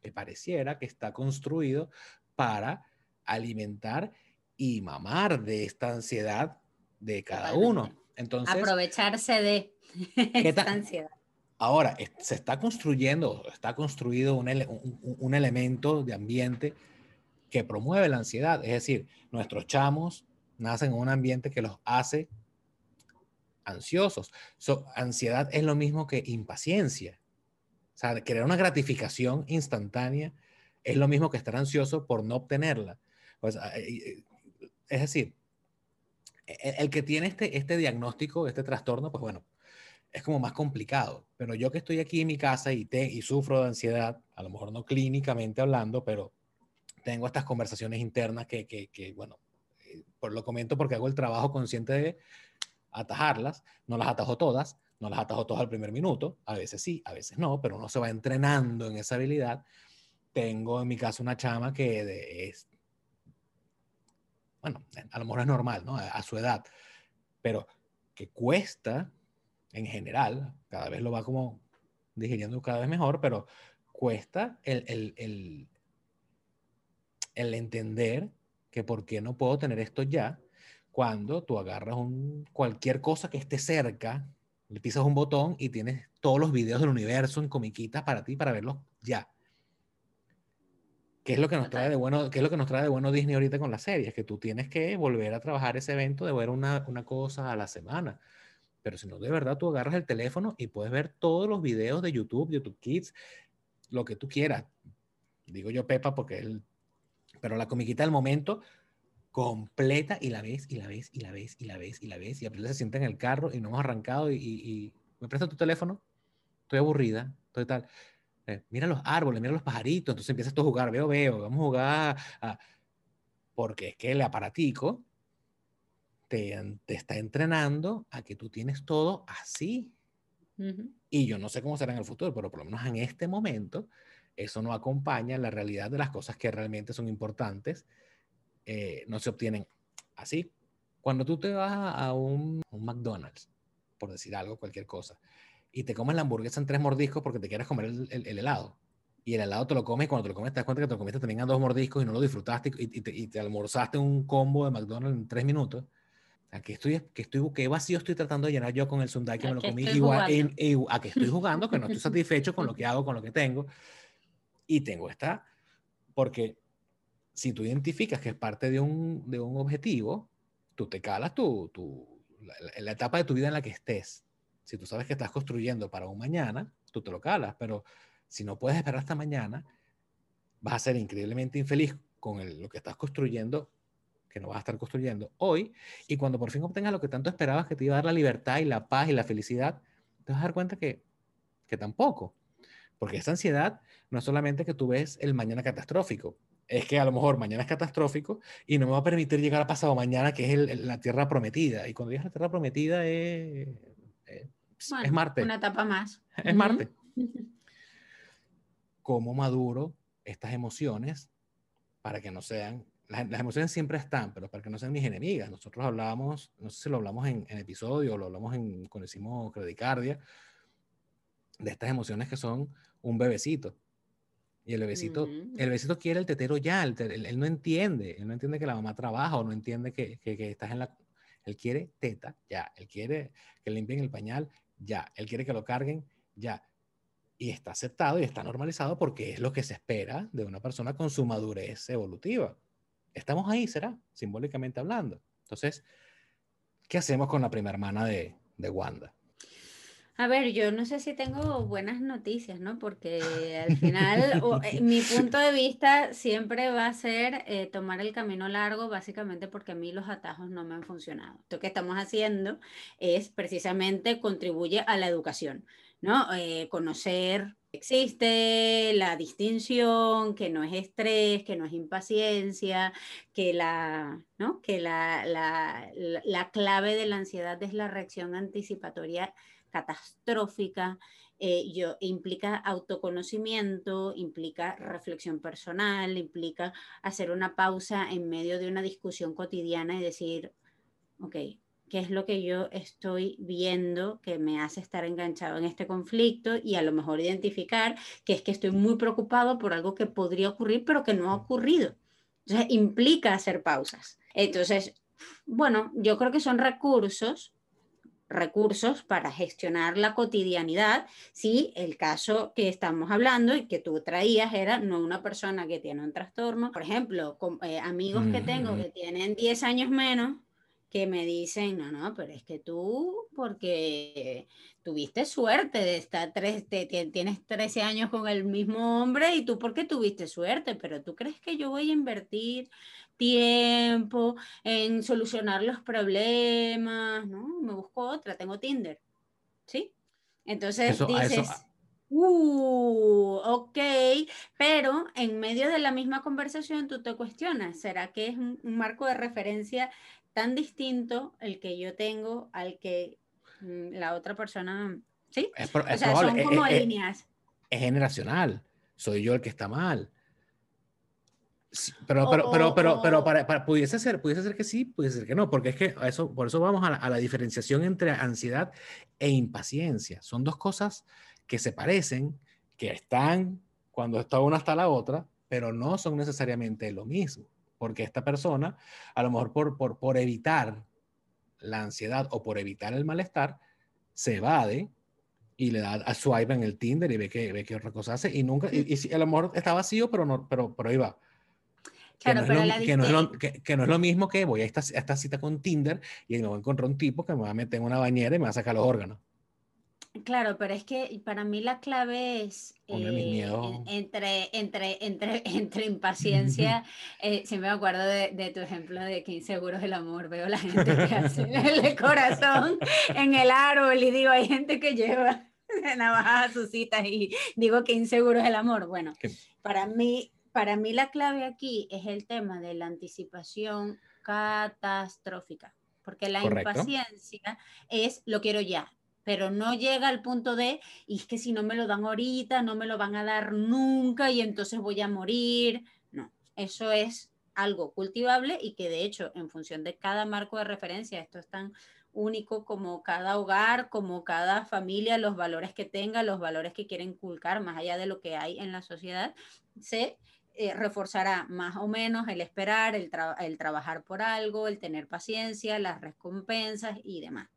que pareciera que está construido para alimentar y mamar de esta ansiedad de cada uno. Entonces, aprovecharse de esta ansiedad. Ahora, se está construyendo, está construido un, un, elemento de ambiente que promueve la ansiedad. Es decir, nuestros chamos nacen en un ambiente que los hace ansiosos. ansiedad es lo mismo que impaciencia. O sea, querer una gratificación instantánea es lo mismo que estar ansioso por no obtenerla. Pues, es decir, el, el que tiene este, este diagnóstico, este trastorno, pues bueno, es como más complicado. Pero yo que estoy aquí en mi casa y, te, y sufro de ansiedad, a lo mejor no clínicamente hablando, pero tengo estas conversaciones internas que, que, bueno, eh, por lo comento porque hago el trabajo consciente de atajarlas, no las atajo todas, no las atajo todas al primer minuto, a veces sí, a veces no, pero uno se va entrenando en esa habilidad. Tengo en mi caso una chama que es, bueno, a lo mejor es normal, ¿no? A, su edad, pero que cuesta en general, cada vez lo va como digiriendo cada vez mejor, pero cuesta el, el, el, el entender que por qué no puedo tener esto ya cuando tú agarras un, cualquier cosa que esté cerca, le pisas un botón y tienes todos los videos del universo en comiquitas para ti para verlos ya. ¿Qué es lo que nos trae de bueno, qué es lo que nos trae de bueno Disney ahorita con las series? Que tú tienes que volver a trabajar ese evento de ver una, una cosa a la semana. Pero si no, de verdad, tú agarras el teléfono y puedes ver todos los videos de YouTube, YouTube Kids, lo que tú quieras. Digo yo Pepa porque él, pero la comiquita del momento completa y la ves y la ves y la ves y la ves y la ves y April se sienta en el carro y no hemos arrancado y, me presta tu teléfono, estoy aburrida, estoy tal. Eh, mira los árboles, mira los pajaritos, entonces empiezas tú a jugar, veo, veo, vamos a jugar, porque es que el aparatico te, está entrenando a que tú tienes todo así. Y yo no sé cómo será en el futuro, pero por lo menos en este momento, eso no acompaña la realidad de las cosas que realmente son importantes. Eh, no se obtienen así. Cuando tú te vas a un, McDonald's, por decir algo, cualquier cosa, y te comes la hamburguesa en tres mordiscos porque te quieres comer el, helado, y el helado te lo comes y cuando te lo comes te das cuenta que te lo comiste también a dos mordiscos y no lo disfrutaste y, te, y, te, almorzaste un combo de McDonald's en tres minutos, a que estoy, que estoy, qué vacío estoy tratando de llenar yo con el Sundai que me lo comí igual, a que estoy jugando, que no estoy satisfecho con lo que hago, con lo que tengo. Y tengo esta, porque si tú identificas que es parte de un, de un objetivo, tú te calas tú, tú la, la, etapa de tu vida en la que estés. Si tú sabes que estás construyendo para un mañana, tú te lo calas, pero si no puedes esperar hasta mañana, vas a ser increíblemente infeliz con el, lo que estás construyendo que no vas a estar construyendo hoy, y cuando por fin obtengas lo que tanto esperabas que te iba a dar la libertad y la paz y la felicidad, te vas a dar cuenta que, que tampoco. Porque esa ansiedad no es solamente que tú ves el mañana catastrófico, es que a lo mejor mañana es catastrófico y no me va a permitir llegar a pasado mañana, que es la tierra prometida. Y cuando digas la tierra prometida es, es, Marte. Una etapa más. Es Marte. ¿Cómo maduro estas emociones para que no sean las, emociones siempre están, pero para que no sean mis enemigas. Nosotros hablábamos, no sé si lo hablamos en, en episodio o lo hablamos en, cuando hicimos Credicardia, de estas emociones que son un bebecito. Y el bebecito, el bebecito quiere el tetero ya, él, él, no entiende, él no entiende que la mamá trabaja o no entiende que, que, que, estás en la... Él quiere teta, ya, él quiere que limpien el pañal, ya, él quiere que lo carguen, ya. Y está aceptado y está normalizado porque es lo que se espera de una persona con su madurez evolutiva estamos ahí, será, simbólicamente hablando. Entonces, ¿qué hacemos con la primera hermana de, de Wanda? A ver, yo no sé si tengo buenas noticias, ¿no? Porque al [LAUGHS] final eh, mi [LAUGHS] punto de vista siempre va a ser eh, tomar el camino largo, básicamente porque a mí los atajos no me han funcionado. Lo que estamos haciendo es precisamente contribuye a la educación, ¿no? Eh, conocer existe la distinción, que no es estrés, que no es impaciencia, que la, ¿no? que la, la, la clave de la ansiedad es la reacción anticipatoria catastrófica, eh, yo, implica autoconocimiento, implica reflexión personal, implica hacer una pausa en medio de una discusión cotidiana y decir, ok, ¿qué es lo que yo estoy viendo que me hace estar enganchado en este conflicto? Y a lo mejor identificar que es que estoy muy preocupado por algo que podría ocurrir, pero que no ha ocurrido. Entonces, implica hacer pausas. Entonces, bueno, yo creo que son recursos recursos para gestionar la cotidianidad si el caso que estamos hablando y que tú traías era no una persona que tiene un trastorno, por ejemplo, con, eh, amigos que tengo que tienen 10 años menos que me dicen, no, no, pero es que tú, porque tuviste suerte de estar, tres, te, tienes 13 años con el mismo hombre y tú porque tuviste suerte, pero tú crees que yo voy a invertir tiempo en solucionar los problemas, ¿no? Me busco otra, tengo Tinder, ¿sí? Entonces dices, uh, ok, pero en medio de la misma conversación tú te cuestionas, ¿será que es un, marco de referencia tan distinto el que yo tengo al que mm, la otra persona, ¿sí? o sea, son como líneas. Es generacional, soy yo el que está mal pero, pero, pero, pero, pero para, pudiese ser, pudiese ser que sí, pudiese ser que no, porque es que eso, por eso vamos a la, diferenciación entre ansiedad e impaciencia. Son dos cosas que se parecen, que están cuando está una hasta la otra, pero no son necesariamente lo mismo, porque esta persona, a lo mejor por, por, por evitar la ansiedad o por evitar el malestar, se evade y le da a swipe en el Tinder y ve que, ve que otra cosa hace y nunca, y, y, a lo mejor está vacío, pero, no, pero, pero ahí va que, no es lo, mismo que voy a esta, esta cita con Tinder y me voy a encontrar un tipo que me va a meter en una bañera y me va a sacar los órganos. Claro, pero es que para mí la clave es eh, entre, entre, entre, [LAUGHS] entre [LAUGHS] impaciencia. eh, siempre me acuerdo de, de, tu ejemplo de que inseguro es el amor. Veo la gente que hace [LAUGHS] el corazón en el árbol y digo, hay gente que lleva navajas a sus citas y digo que inseguro es el amor. Bueno, para mí para mí la clave aquí es el tema de la anticipación catastrófica, porque la impaciencia es lo quiero ya, pero no llega al punto de, y es que si no me lo dan ahorita, no me lo van a dar nunca y entonces voy a morir. No, eso es algo cultivable y que de hecho en función de cada marco de referencia, esto es tan único como cada hogar, como cada familia, los valores que tenga, los valores que quieren inculcar, más allá de lo que hay en la sociedad, se eh, reforzará más o menos el esperar, el, trabajar por algo, el tener paciencia, las recompensas y demás.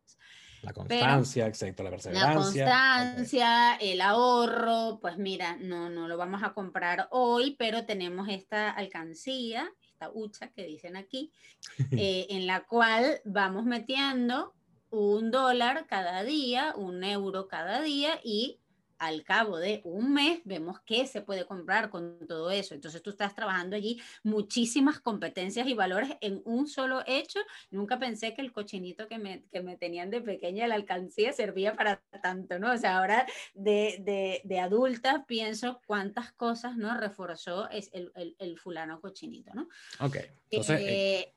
La constancia, exacto, la perseverancia. La constancia, el ahorro, pues mira, no, no lo vamos a comprar hoy, pero tenemos esta alcancía, esta hucha que dicen aquí, [LAUGHS] eh, en la cual vamos metiendo un dólar cada día, un euro cada día y al cabo de un mes vemos qué se puede comprar con todo eso. Entonces tú estás trabajando allí muchísimas competencias y valores en un solo hecho. Nunca pensé que el cochinito que me, que me tenían de pequeña, la alcancía, servía para tanto, ¿no? O sea, ahora de, de, de adulta pienso cuántas cosas, ¿no? Reforzó es el, el, el fulano cochinito, ¿no? Ok. Entonces... Eh,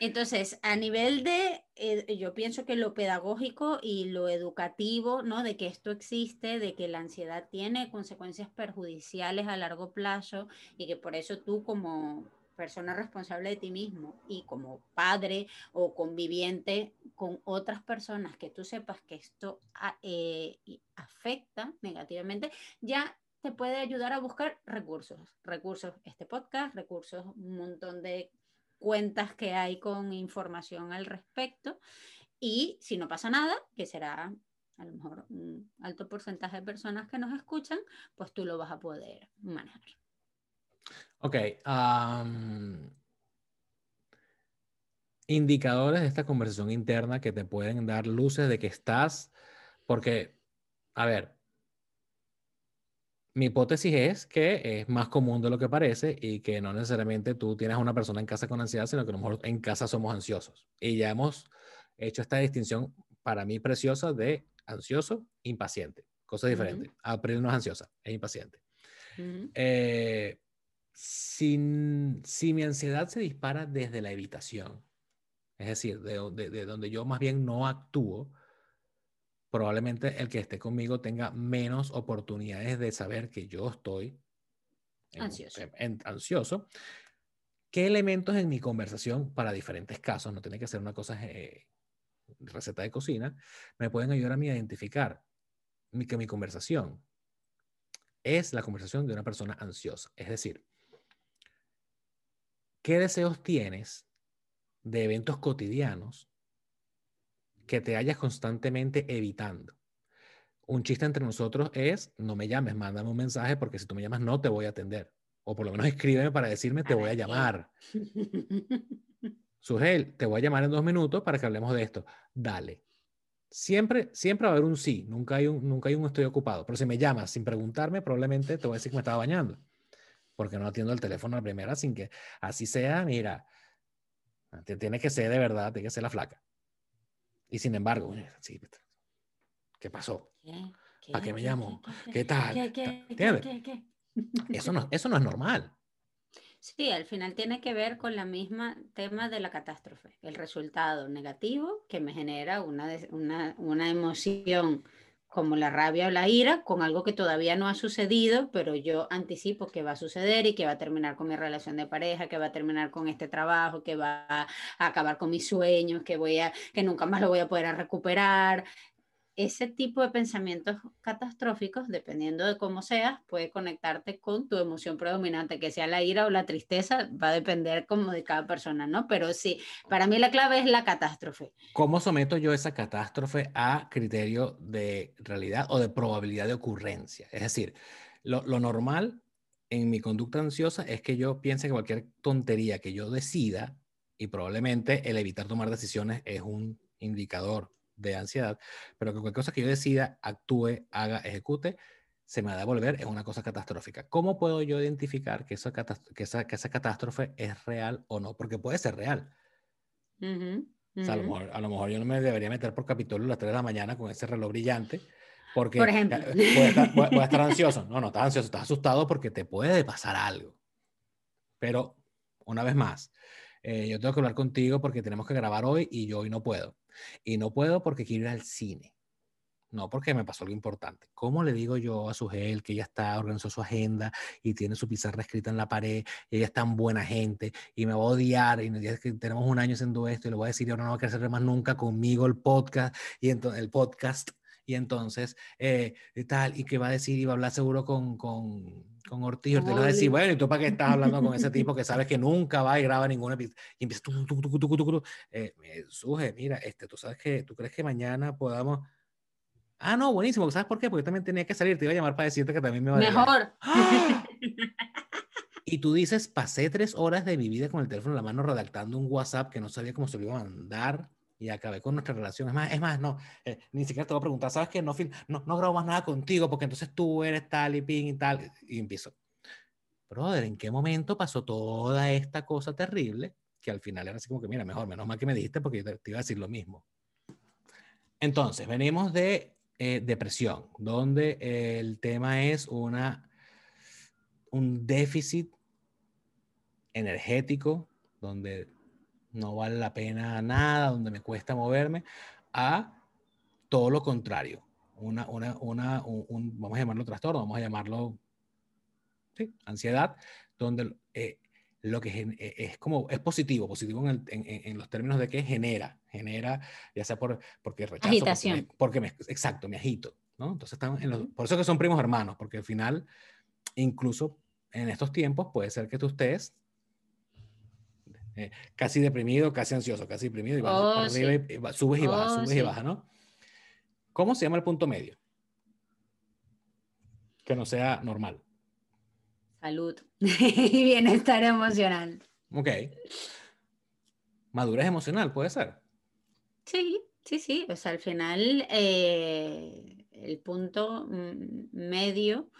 entonces, a nivel de, eh, yo pienso que lo pedagógico y lo educativo, ¿no? De que esto existe, de que la ansiedad tiene consecuencias perjudiciales a largo plazo y que por eso tú como persona responsable de ti mismo y como padre o conviviente con otras personas que tú sepas que esto ah, eh, afecta negativamente, ya te puede ayudar a buscar recursos, recursos este podcast, recursos un montón de cuentas que hay con información al respecto. Y si no pasa nada, que será a lo mejor un alto porcentaje de personas que nos escuchan, pues tú lo vas a poder manejar. Ok. indicadores de esta conversación interna que te pueden dar luces de que estás, porque, a ver, mi hipótesis es que es más común de lo que parece y que no necesariamente tú tienes a una persona en casa con ansiedad, sino que a lo mejor en casa somos ansiosos. Y ya hemos hecho esta distinción para mí preciosa de ansioso, impaciente. Cosa diferente. April no es ansiosa, es impaciente. Eh, si, mi ansiedad se dispara desde la evitación, es decir, de, donde yo más bien no actúo, probablemente el que esté conmigo tenga menos oportunidades de saber que yo estoy ansioso. ansioso. ¿Qué elementos en mi conversación para diferentes casos, no tiene que ser una cosa eh, receta de cocina, me pueden ayudar a mí a identificar que mi conversación es la conversación de una persona ansiosa? Es decir, ¿qué deseos tienes de eventos cotidianos que te hayas constantemente evitando. Un chiste entre nosotros es, no me llames, mándame un mensaje porque si tú me llamas no te voy a atender. O por lo menos escríbeme para decirme te voy a llamar. [LAUGHS] Sugel, te voy a llamar en dos minutos para que hablemos de esto. Dale. Siempre, siempre va a haber un sí, nunca hay un, nunca hay un estoy ocupado. Pero si me llamas sin preguntarme, probablemente te voy a decir que me estaba bañando. Porque no atiendo el teléfono a la primera sin que así sea, mira, tiene que ser de verdad, tiene que ser la flaca. Y sin embargo, ¿qué pasó? ¿Qué? ¿Para qué me llamo? ¿Qué, tal? ¿Qué, Eso no, eso no es normal. Sí, al final tiene que ver con la misma tema de la catástrofe, el resultado negativo que me genera una, una, una emoción como la rabia o la ira, con algo que todavía no ha sucedido, pero yo anticipo que va a suceder y que va a terminar con mi relación de pareja, que va a terminar con este trabajo, que va a acabar con mis sueños, que voy a que nunca más lo voy a poder recuperar ese tipo de pensamientos catastróficos, dependiendo de cómo seas, puede conectarte con tu emoción predominante, que sea la ira o la tristeza, va a depender como de cada persona, ¿no? Pero sí, para mí la clave es la catástrofe. ¿Cómo someto yo esa catástrofe a criterio de realidad o de probabilidad de ocurrencia? Es decir, lo, lo normal en mi conducta ansiosa es que yo piense que cualquier tontería que yo decida, y probablemente el evitar tomar decisiones es un indicador de ansiedad, pero que cualquier cosa que yo decida, actúe, haga, ejecute, se me va a devolver es una cosa catastrófica. ¿Cómo puedo yo identificar que esa, que esa, que esa catástrofe es real o no? Porque puede ser real. O sea, a, lo mejor, a, lo mejor, yo no me debería meter por capítulo a las 3 de la mañana con ese reloj brillante. Porque por ejemplo. Voy a, estar, ansioso. No, no estás ansioso, estás asustado porque te puede pasar algo. Pero, una vez más, eh, yo tengo que hablar contigo porque tenemos que grabar hoy y yo hoy no puedo. Y no puedo porque quiero ir al cine. No porque me pasó algo importante. ¿Cómo le digo yo a su gel que ella está, organizó su agenda y tiene su pizarra escrita en la pared y ella es tan buena gente y me va a odiar y que tenemos un año haciendo esto y le voy a decir ahora no va a querer hacer más nunca conmigo el podcast y entonces el podcast y entonces eh, tal y que va a decir y va a hablar seguro con, con con Ortiz, te va a decir, bueno, ¿y tú para qué estás hablando con ese tipo [LAUGHS] que sabes que nunca va y graba episodio? Y empieza, tú, tú, tú, tú, tú, eh, suje, mira, este, tú sabes que, tú crees que mañana podamos... Ah, no, buenísimo, ¿sabes por qué? Porque yo también tenía que salir, te iba a llamar para decirte que también me va a... Mejor. [LAUGHS] Y tú dices, pasé tres horas de mi vida con el teléfono en la mano redactando un WhatsApp que no sabía cómo se lo iba a mandar y acabé con nuestra relación. Es más, es más no, eh, ni siquiera te voy a preguntar, ¿sabes qué? No, no, no grabo más nada contigo porque entonces tú eres tal y ping y tal. Y empiezo. Brother, ¿en qué momento pasó toda esta cosa terrible? Que al final era así como que, mira, mejor, menos mal que me dijiste porque te, te iba a decir lo mismo. Entonces, venimos de eh, depresión, donde el tema es una, un déficit energético, donde no vale la pena nada, donde me cuesta moverme, a todo lo contrario. Una, una, una, un, vamos a llamarlo trastorno, vamos a llamarlo sí, ansiedad, donde eh, lo que eh, es, como, es positivo, positivo en, en, los términos de que genera, genera, ya sea por, porque rechazo, Agitación. Porque me, exacto, me agito, ¿no? Entonces están en los, por eso que son primos hermanos, porque al final, incluso en estos tiempos, puede ser que tú estés eh, casi deprimido, casi ansioso, casi deprimido, y oh, arriba y, subes y bajas, oh, subes y bajas, ¿no? ¿Cómo se llama el punto medio? Que no sea normal. Salud [LAUGHS] y bienestar emocional. Ok. madurez emocional, puede ser. Sí, sí, sí. O sea, al final eh, el punto mm, medio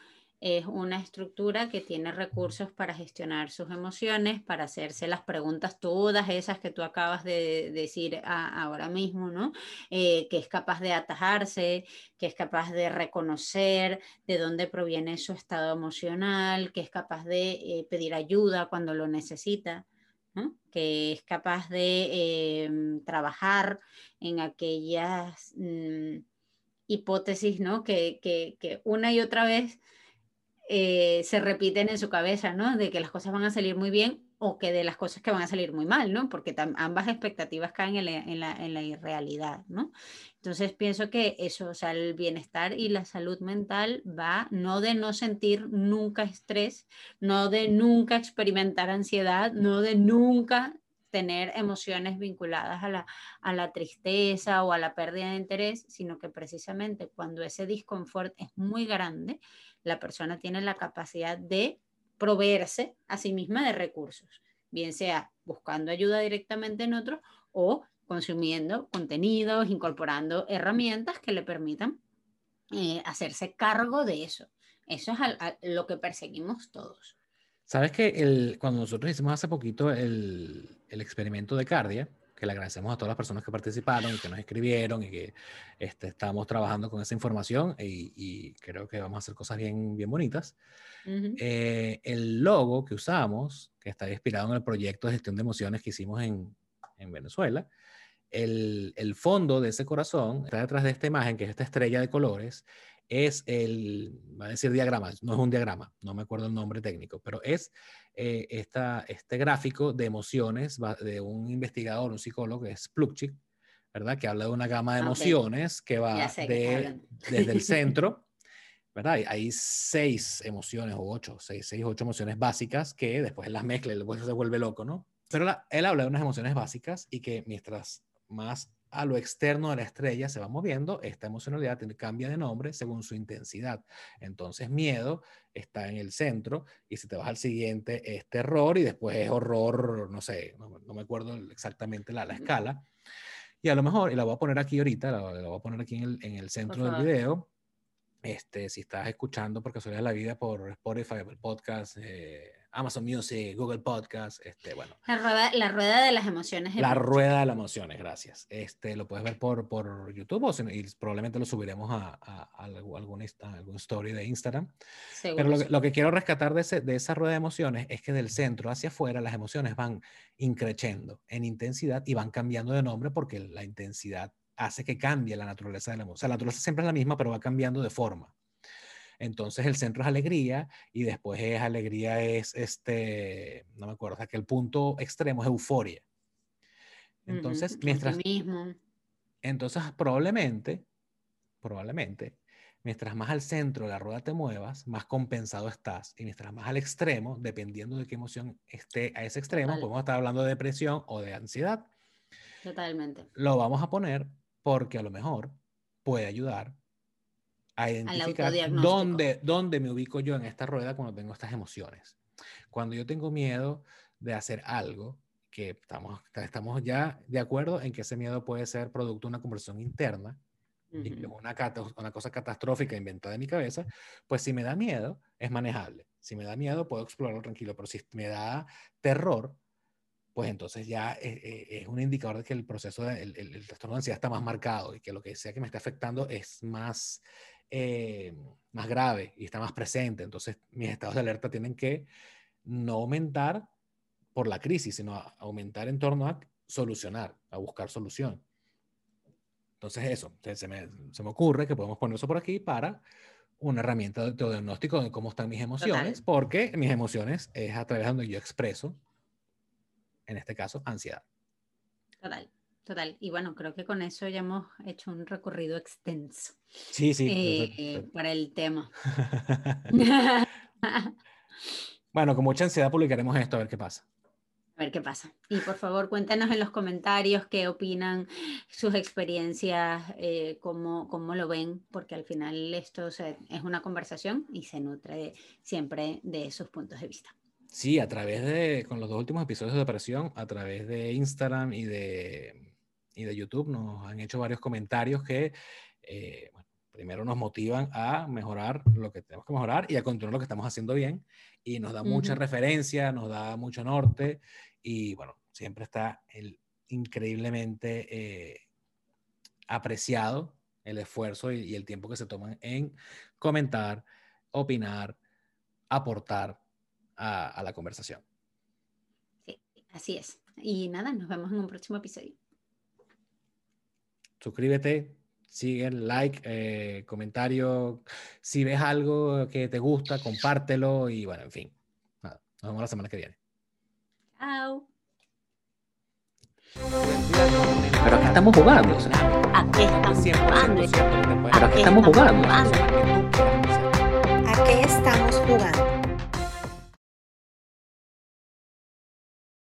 es una estructura que tiene recursos para gestionar sus emociones, para hacerse las preguntas todas esas que tú acabas de decir ahora mismo, ¿no? Eh, que es capaz de atajarse, que es capaz de reconocer de dónde proviene su estado emocional, que es capaz de eh, pedir ayuda cuando lo necesita. que es capaz de em, trabajar en aquellas mm, hipótesis ¿no? que, que una y otra vez eh, se repiten en su cabeza, ¿no? De que las cosas van a salir muy bien o que de las cosas que van a salir muy mal, ¿no? Porque ambas expectativas caen en la, en, irrealidad, ¿no? Entonces pienso que eso, o sea, el bienestar y la salud mental va no de no sentir nunca estrés, no de nunca experimentar ansiedad, no de nunca tener emociones vinculadas a la, a la tristeza o a la pérdida de interés, sino que precisamente cuando ese disconfort es muy grande, la persona tiene la capacidad de proveerse a sí misma de recursos, bien sea buscando ayuda directamente en otros o consumiendo contenidos, incorporando herramientas que le permitan eh, hacerse cargo de eso. Eso es lo que perseguimos todos. Sabes que el, cuando nosotros hicimos hace poquito el, el experimento de Cardia, que le agradecemos a todas las personas que participaron y que nos escribieron y que este, estamos trabajando con esa información y, creo que vamos a hacer cosas bien, bien bonitas. Eh, el logo que usamos, que está inspirado en el proyecto de gestión de emociones que hicimos en, en Venezuela, el, el, fondo de ese corazón está detrás de esta imagen, que es esta estrella de colores, es el, va a decir diagrama, no es un diagrama, no me acuerdo el nombre técnico, pero es eh, esta, este gráfico de emociones de un investigador, un psicólogo, que es Plukchik, ¿verdad? Que habla de una gama de emociones que va de, desde el [LAUGHS] centro, ¿verdad? Hay seis emociones o ocho, seis, seis, ocho emociones básicas que después las mezcla y después se vuelve loco, ¿no? Pero él habla de unas emociones básicas y que mientras más a lo externo de la estrella se va moviendo, esta emocionalidad cambia de nombre según su intensidad. Entonces, miedo está en el centro y si te vas al siguiente es terror y después es horror, no sé, no, me acuerdo exactamente la, la, escala. Y a lo mejor, y la voy a poner aquí ahorita, la, voy a poner aquí en el, en el centro del video. Este, si estás escuchando porque soy de la vida por Spotify, por podcast, eh, Amazon Music, Google Podcast, este, bueno. La rueda, la rueda de las emociones. La rueda de las emociones, gracias. Este, lo puedes ver por, por YouTube o y probablemente lo subiremos a, a, a algún, algún, story de Instagram. Pero lo, lo, que quiero rescatar de, ese, de esa rueda de emociones es que del centro hacia afuera las emociones van increciendo en intensidad y van cambiando de nombre porque la intensidad hace que cambie la naturaleza de la emoción. O sea, la naturaleza siempre es la misma, pero va cambiando de forma. Entonces el centro es alegría y después es alegría es este, no me acuerdo, sea que el punto extremo es euforia. Entonces, mientras... Entonces probablemente, probablemente, mientras más al centro de la rueda te muevas, más compensado estás. Y mientras más al extremo, dependiendo de qué emoción esté a ese extremo, podemos estar hablando de depresión o de ansiedad. Totalmente. Lo vamos a poner porque a lo mejor puede ayudar a identificar dónde, dónde me ubico yo en esta rueda cuando tengo estas emociones. Cuando yo tengo miedo de hacer algo, que estamos, estamos ya de acuerdo en que ese miedo puede ser producto de una conversión interna, y una, una cosa catastrófica inventada en mi cabeza, pues si me da miedo, es manejable. Si me da miedo, puedo explorarlo tranquilo, pero si me da terror, pues entonces ya eh, eh, es, un indicador de que el proceso, de, el, el, trastorno de ansiedad está más marcado y que lo que sea que me esté afectando es más, eh, más grave y está más presente. Entonces, mis estados de alerta tienen que no aumentar por la crisis, sino aumentar en torno a solucionar, a buscar solución. Entonces, eso, se me, se me ocurre que podemos poner eso por aquí para una herramienta de diagnóstico de cómo están mis emociones, porque mis emociones es a través de donde yo expreso, en este caso, ansiedad. Total. Total. Y bueno, creo que con eso ya hemos hecho un recorrido extenso. Sí, sí. Eh, para el tema. [LAUGHS] bueno, con mucha ansiedad publicaremos esto, a ver qué pasa. A ver qué pasa. Y por favor, cuéntenos en los comentarios qué opinan, sus experiencias, eh, cómo, cómo, lo ven, porque al final esto es una conversación y se nutre siempre de sus puntos de vista. Sí, a través de, con los dos últimos episodios de Operación, a través de Instagram y de, y de YouTube, nos han hecho varios comentarios que, eh, bueno, primero nos motivan a mejorar lo que tenemos que mejorar y a continuar lo que estamos haciendo bien. Y nos da mucha referencia, nos da mucho norte y, bueno, siempre está el increíblemente eh, apreciado el esfuerzo y, el tiempo que se toman en comentar, opinar, aportar a, la conversación. Sí, así es. Y nada, nos vemos en un próximo episodio. Suscríbete, sigue, like, eh, comentario. [LAUGHS] Si ves algo que te gusta, compártelo y bueno, en fin. Nada, nos vemos la semana que viene. Chao. Pero aquí estamos jugando. ¿A qué estamos jugando? Pero aquí estamos jugando. ¿A qué estamos jugando?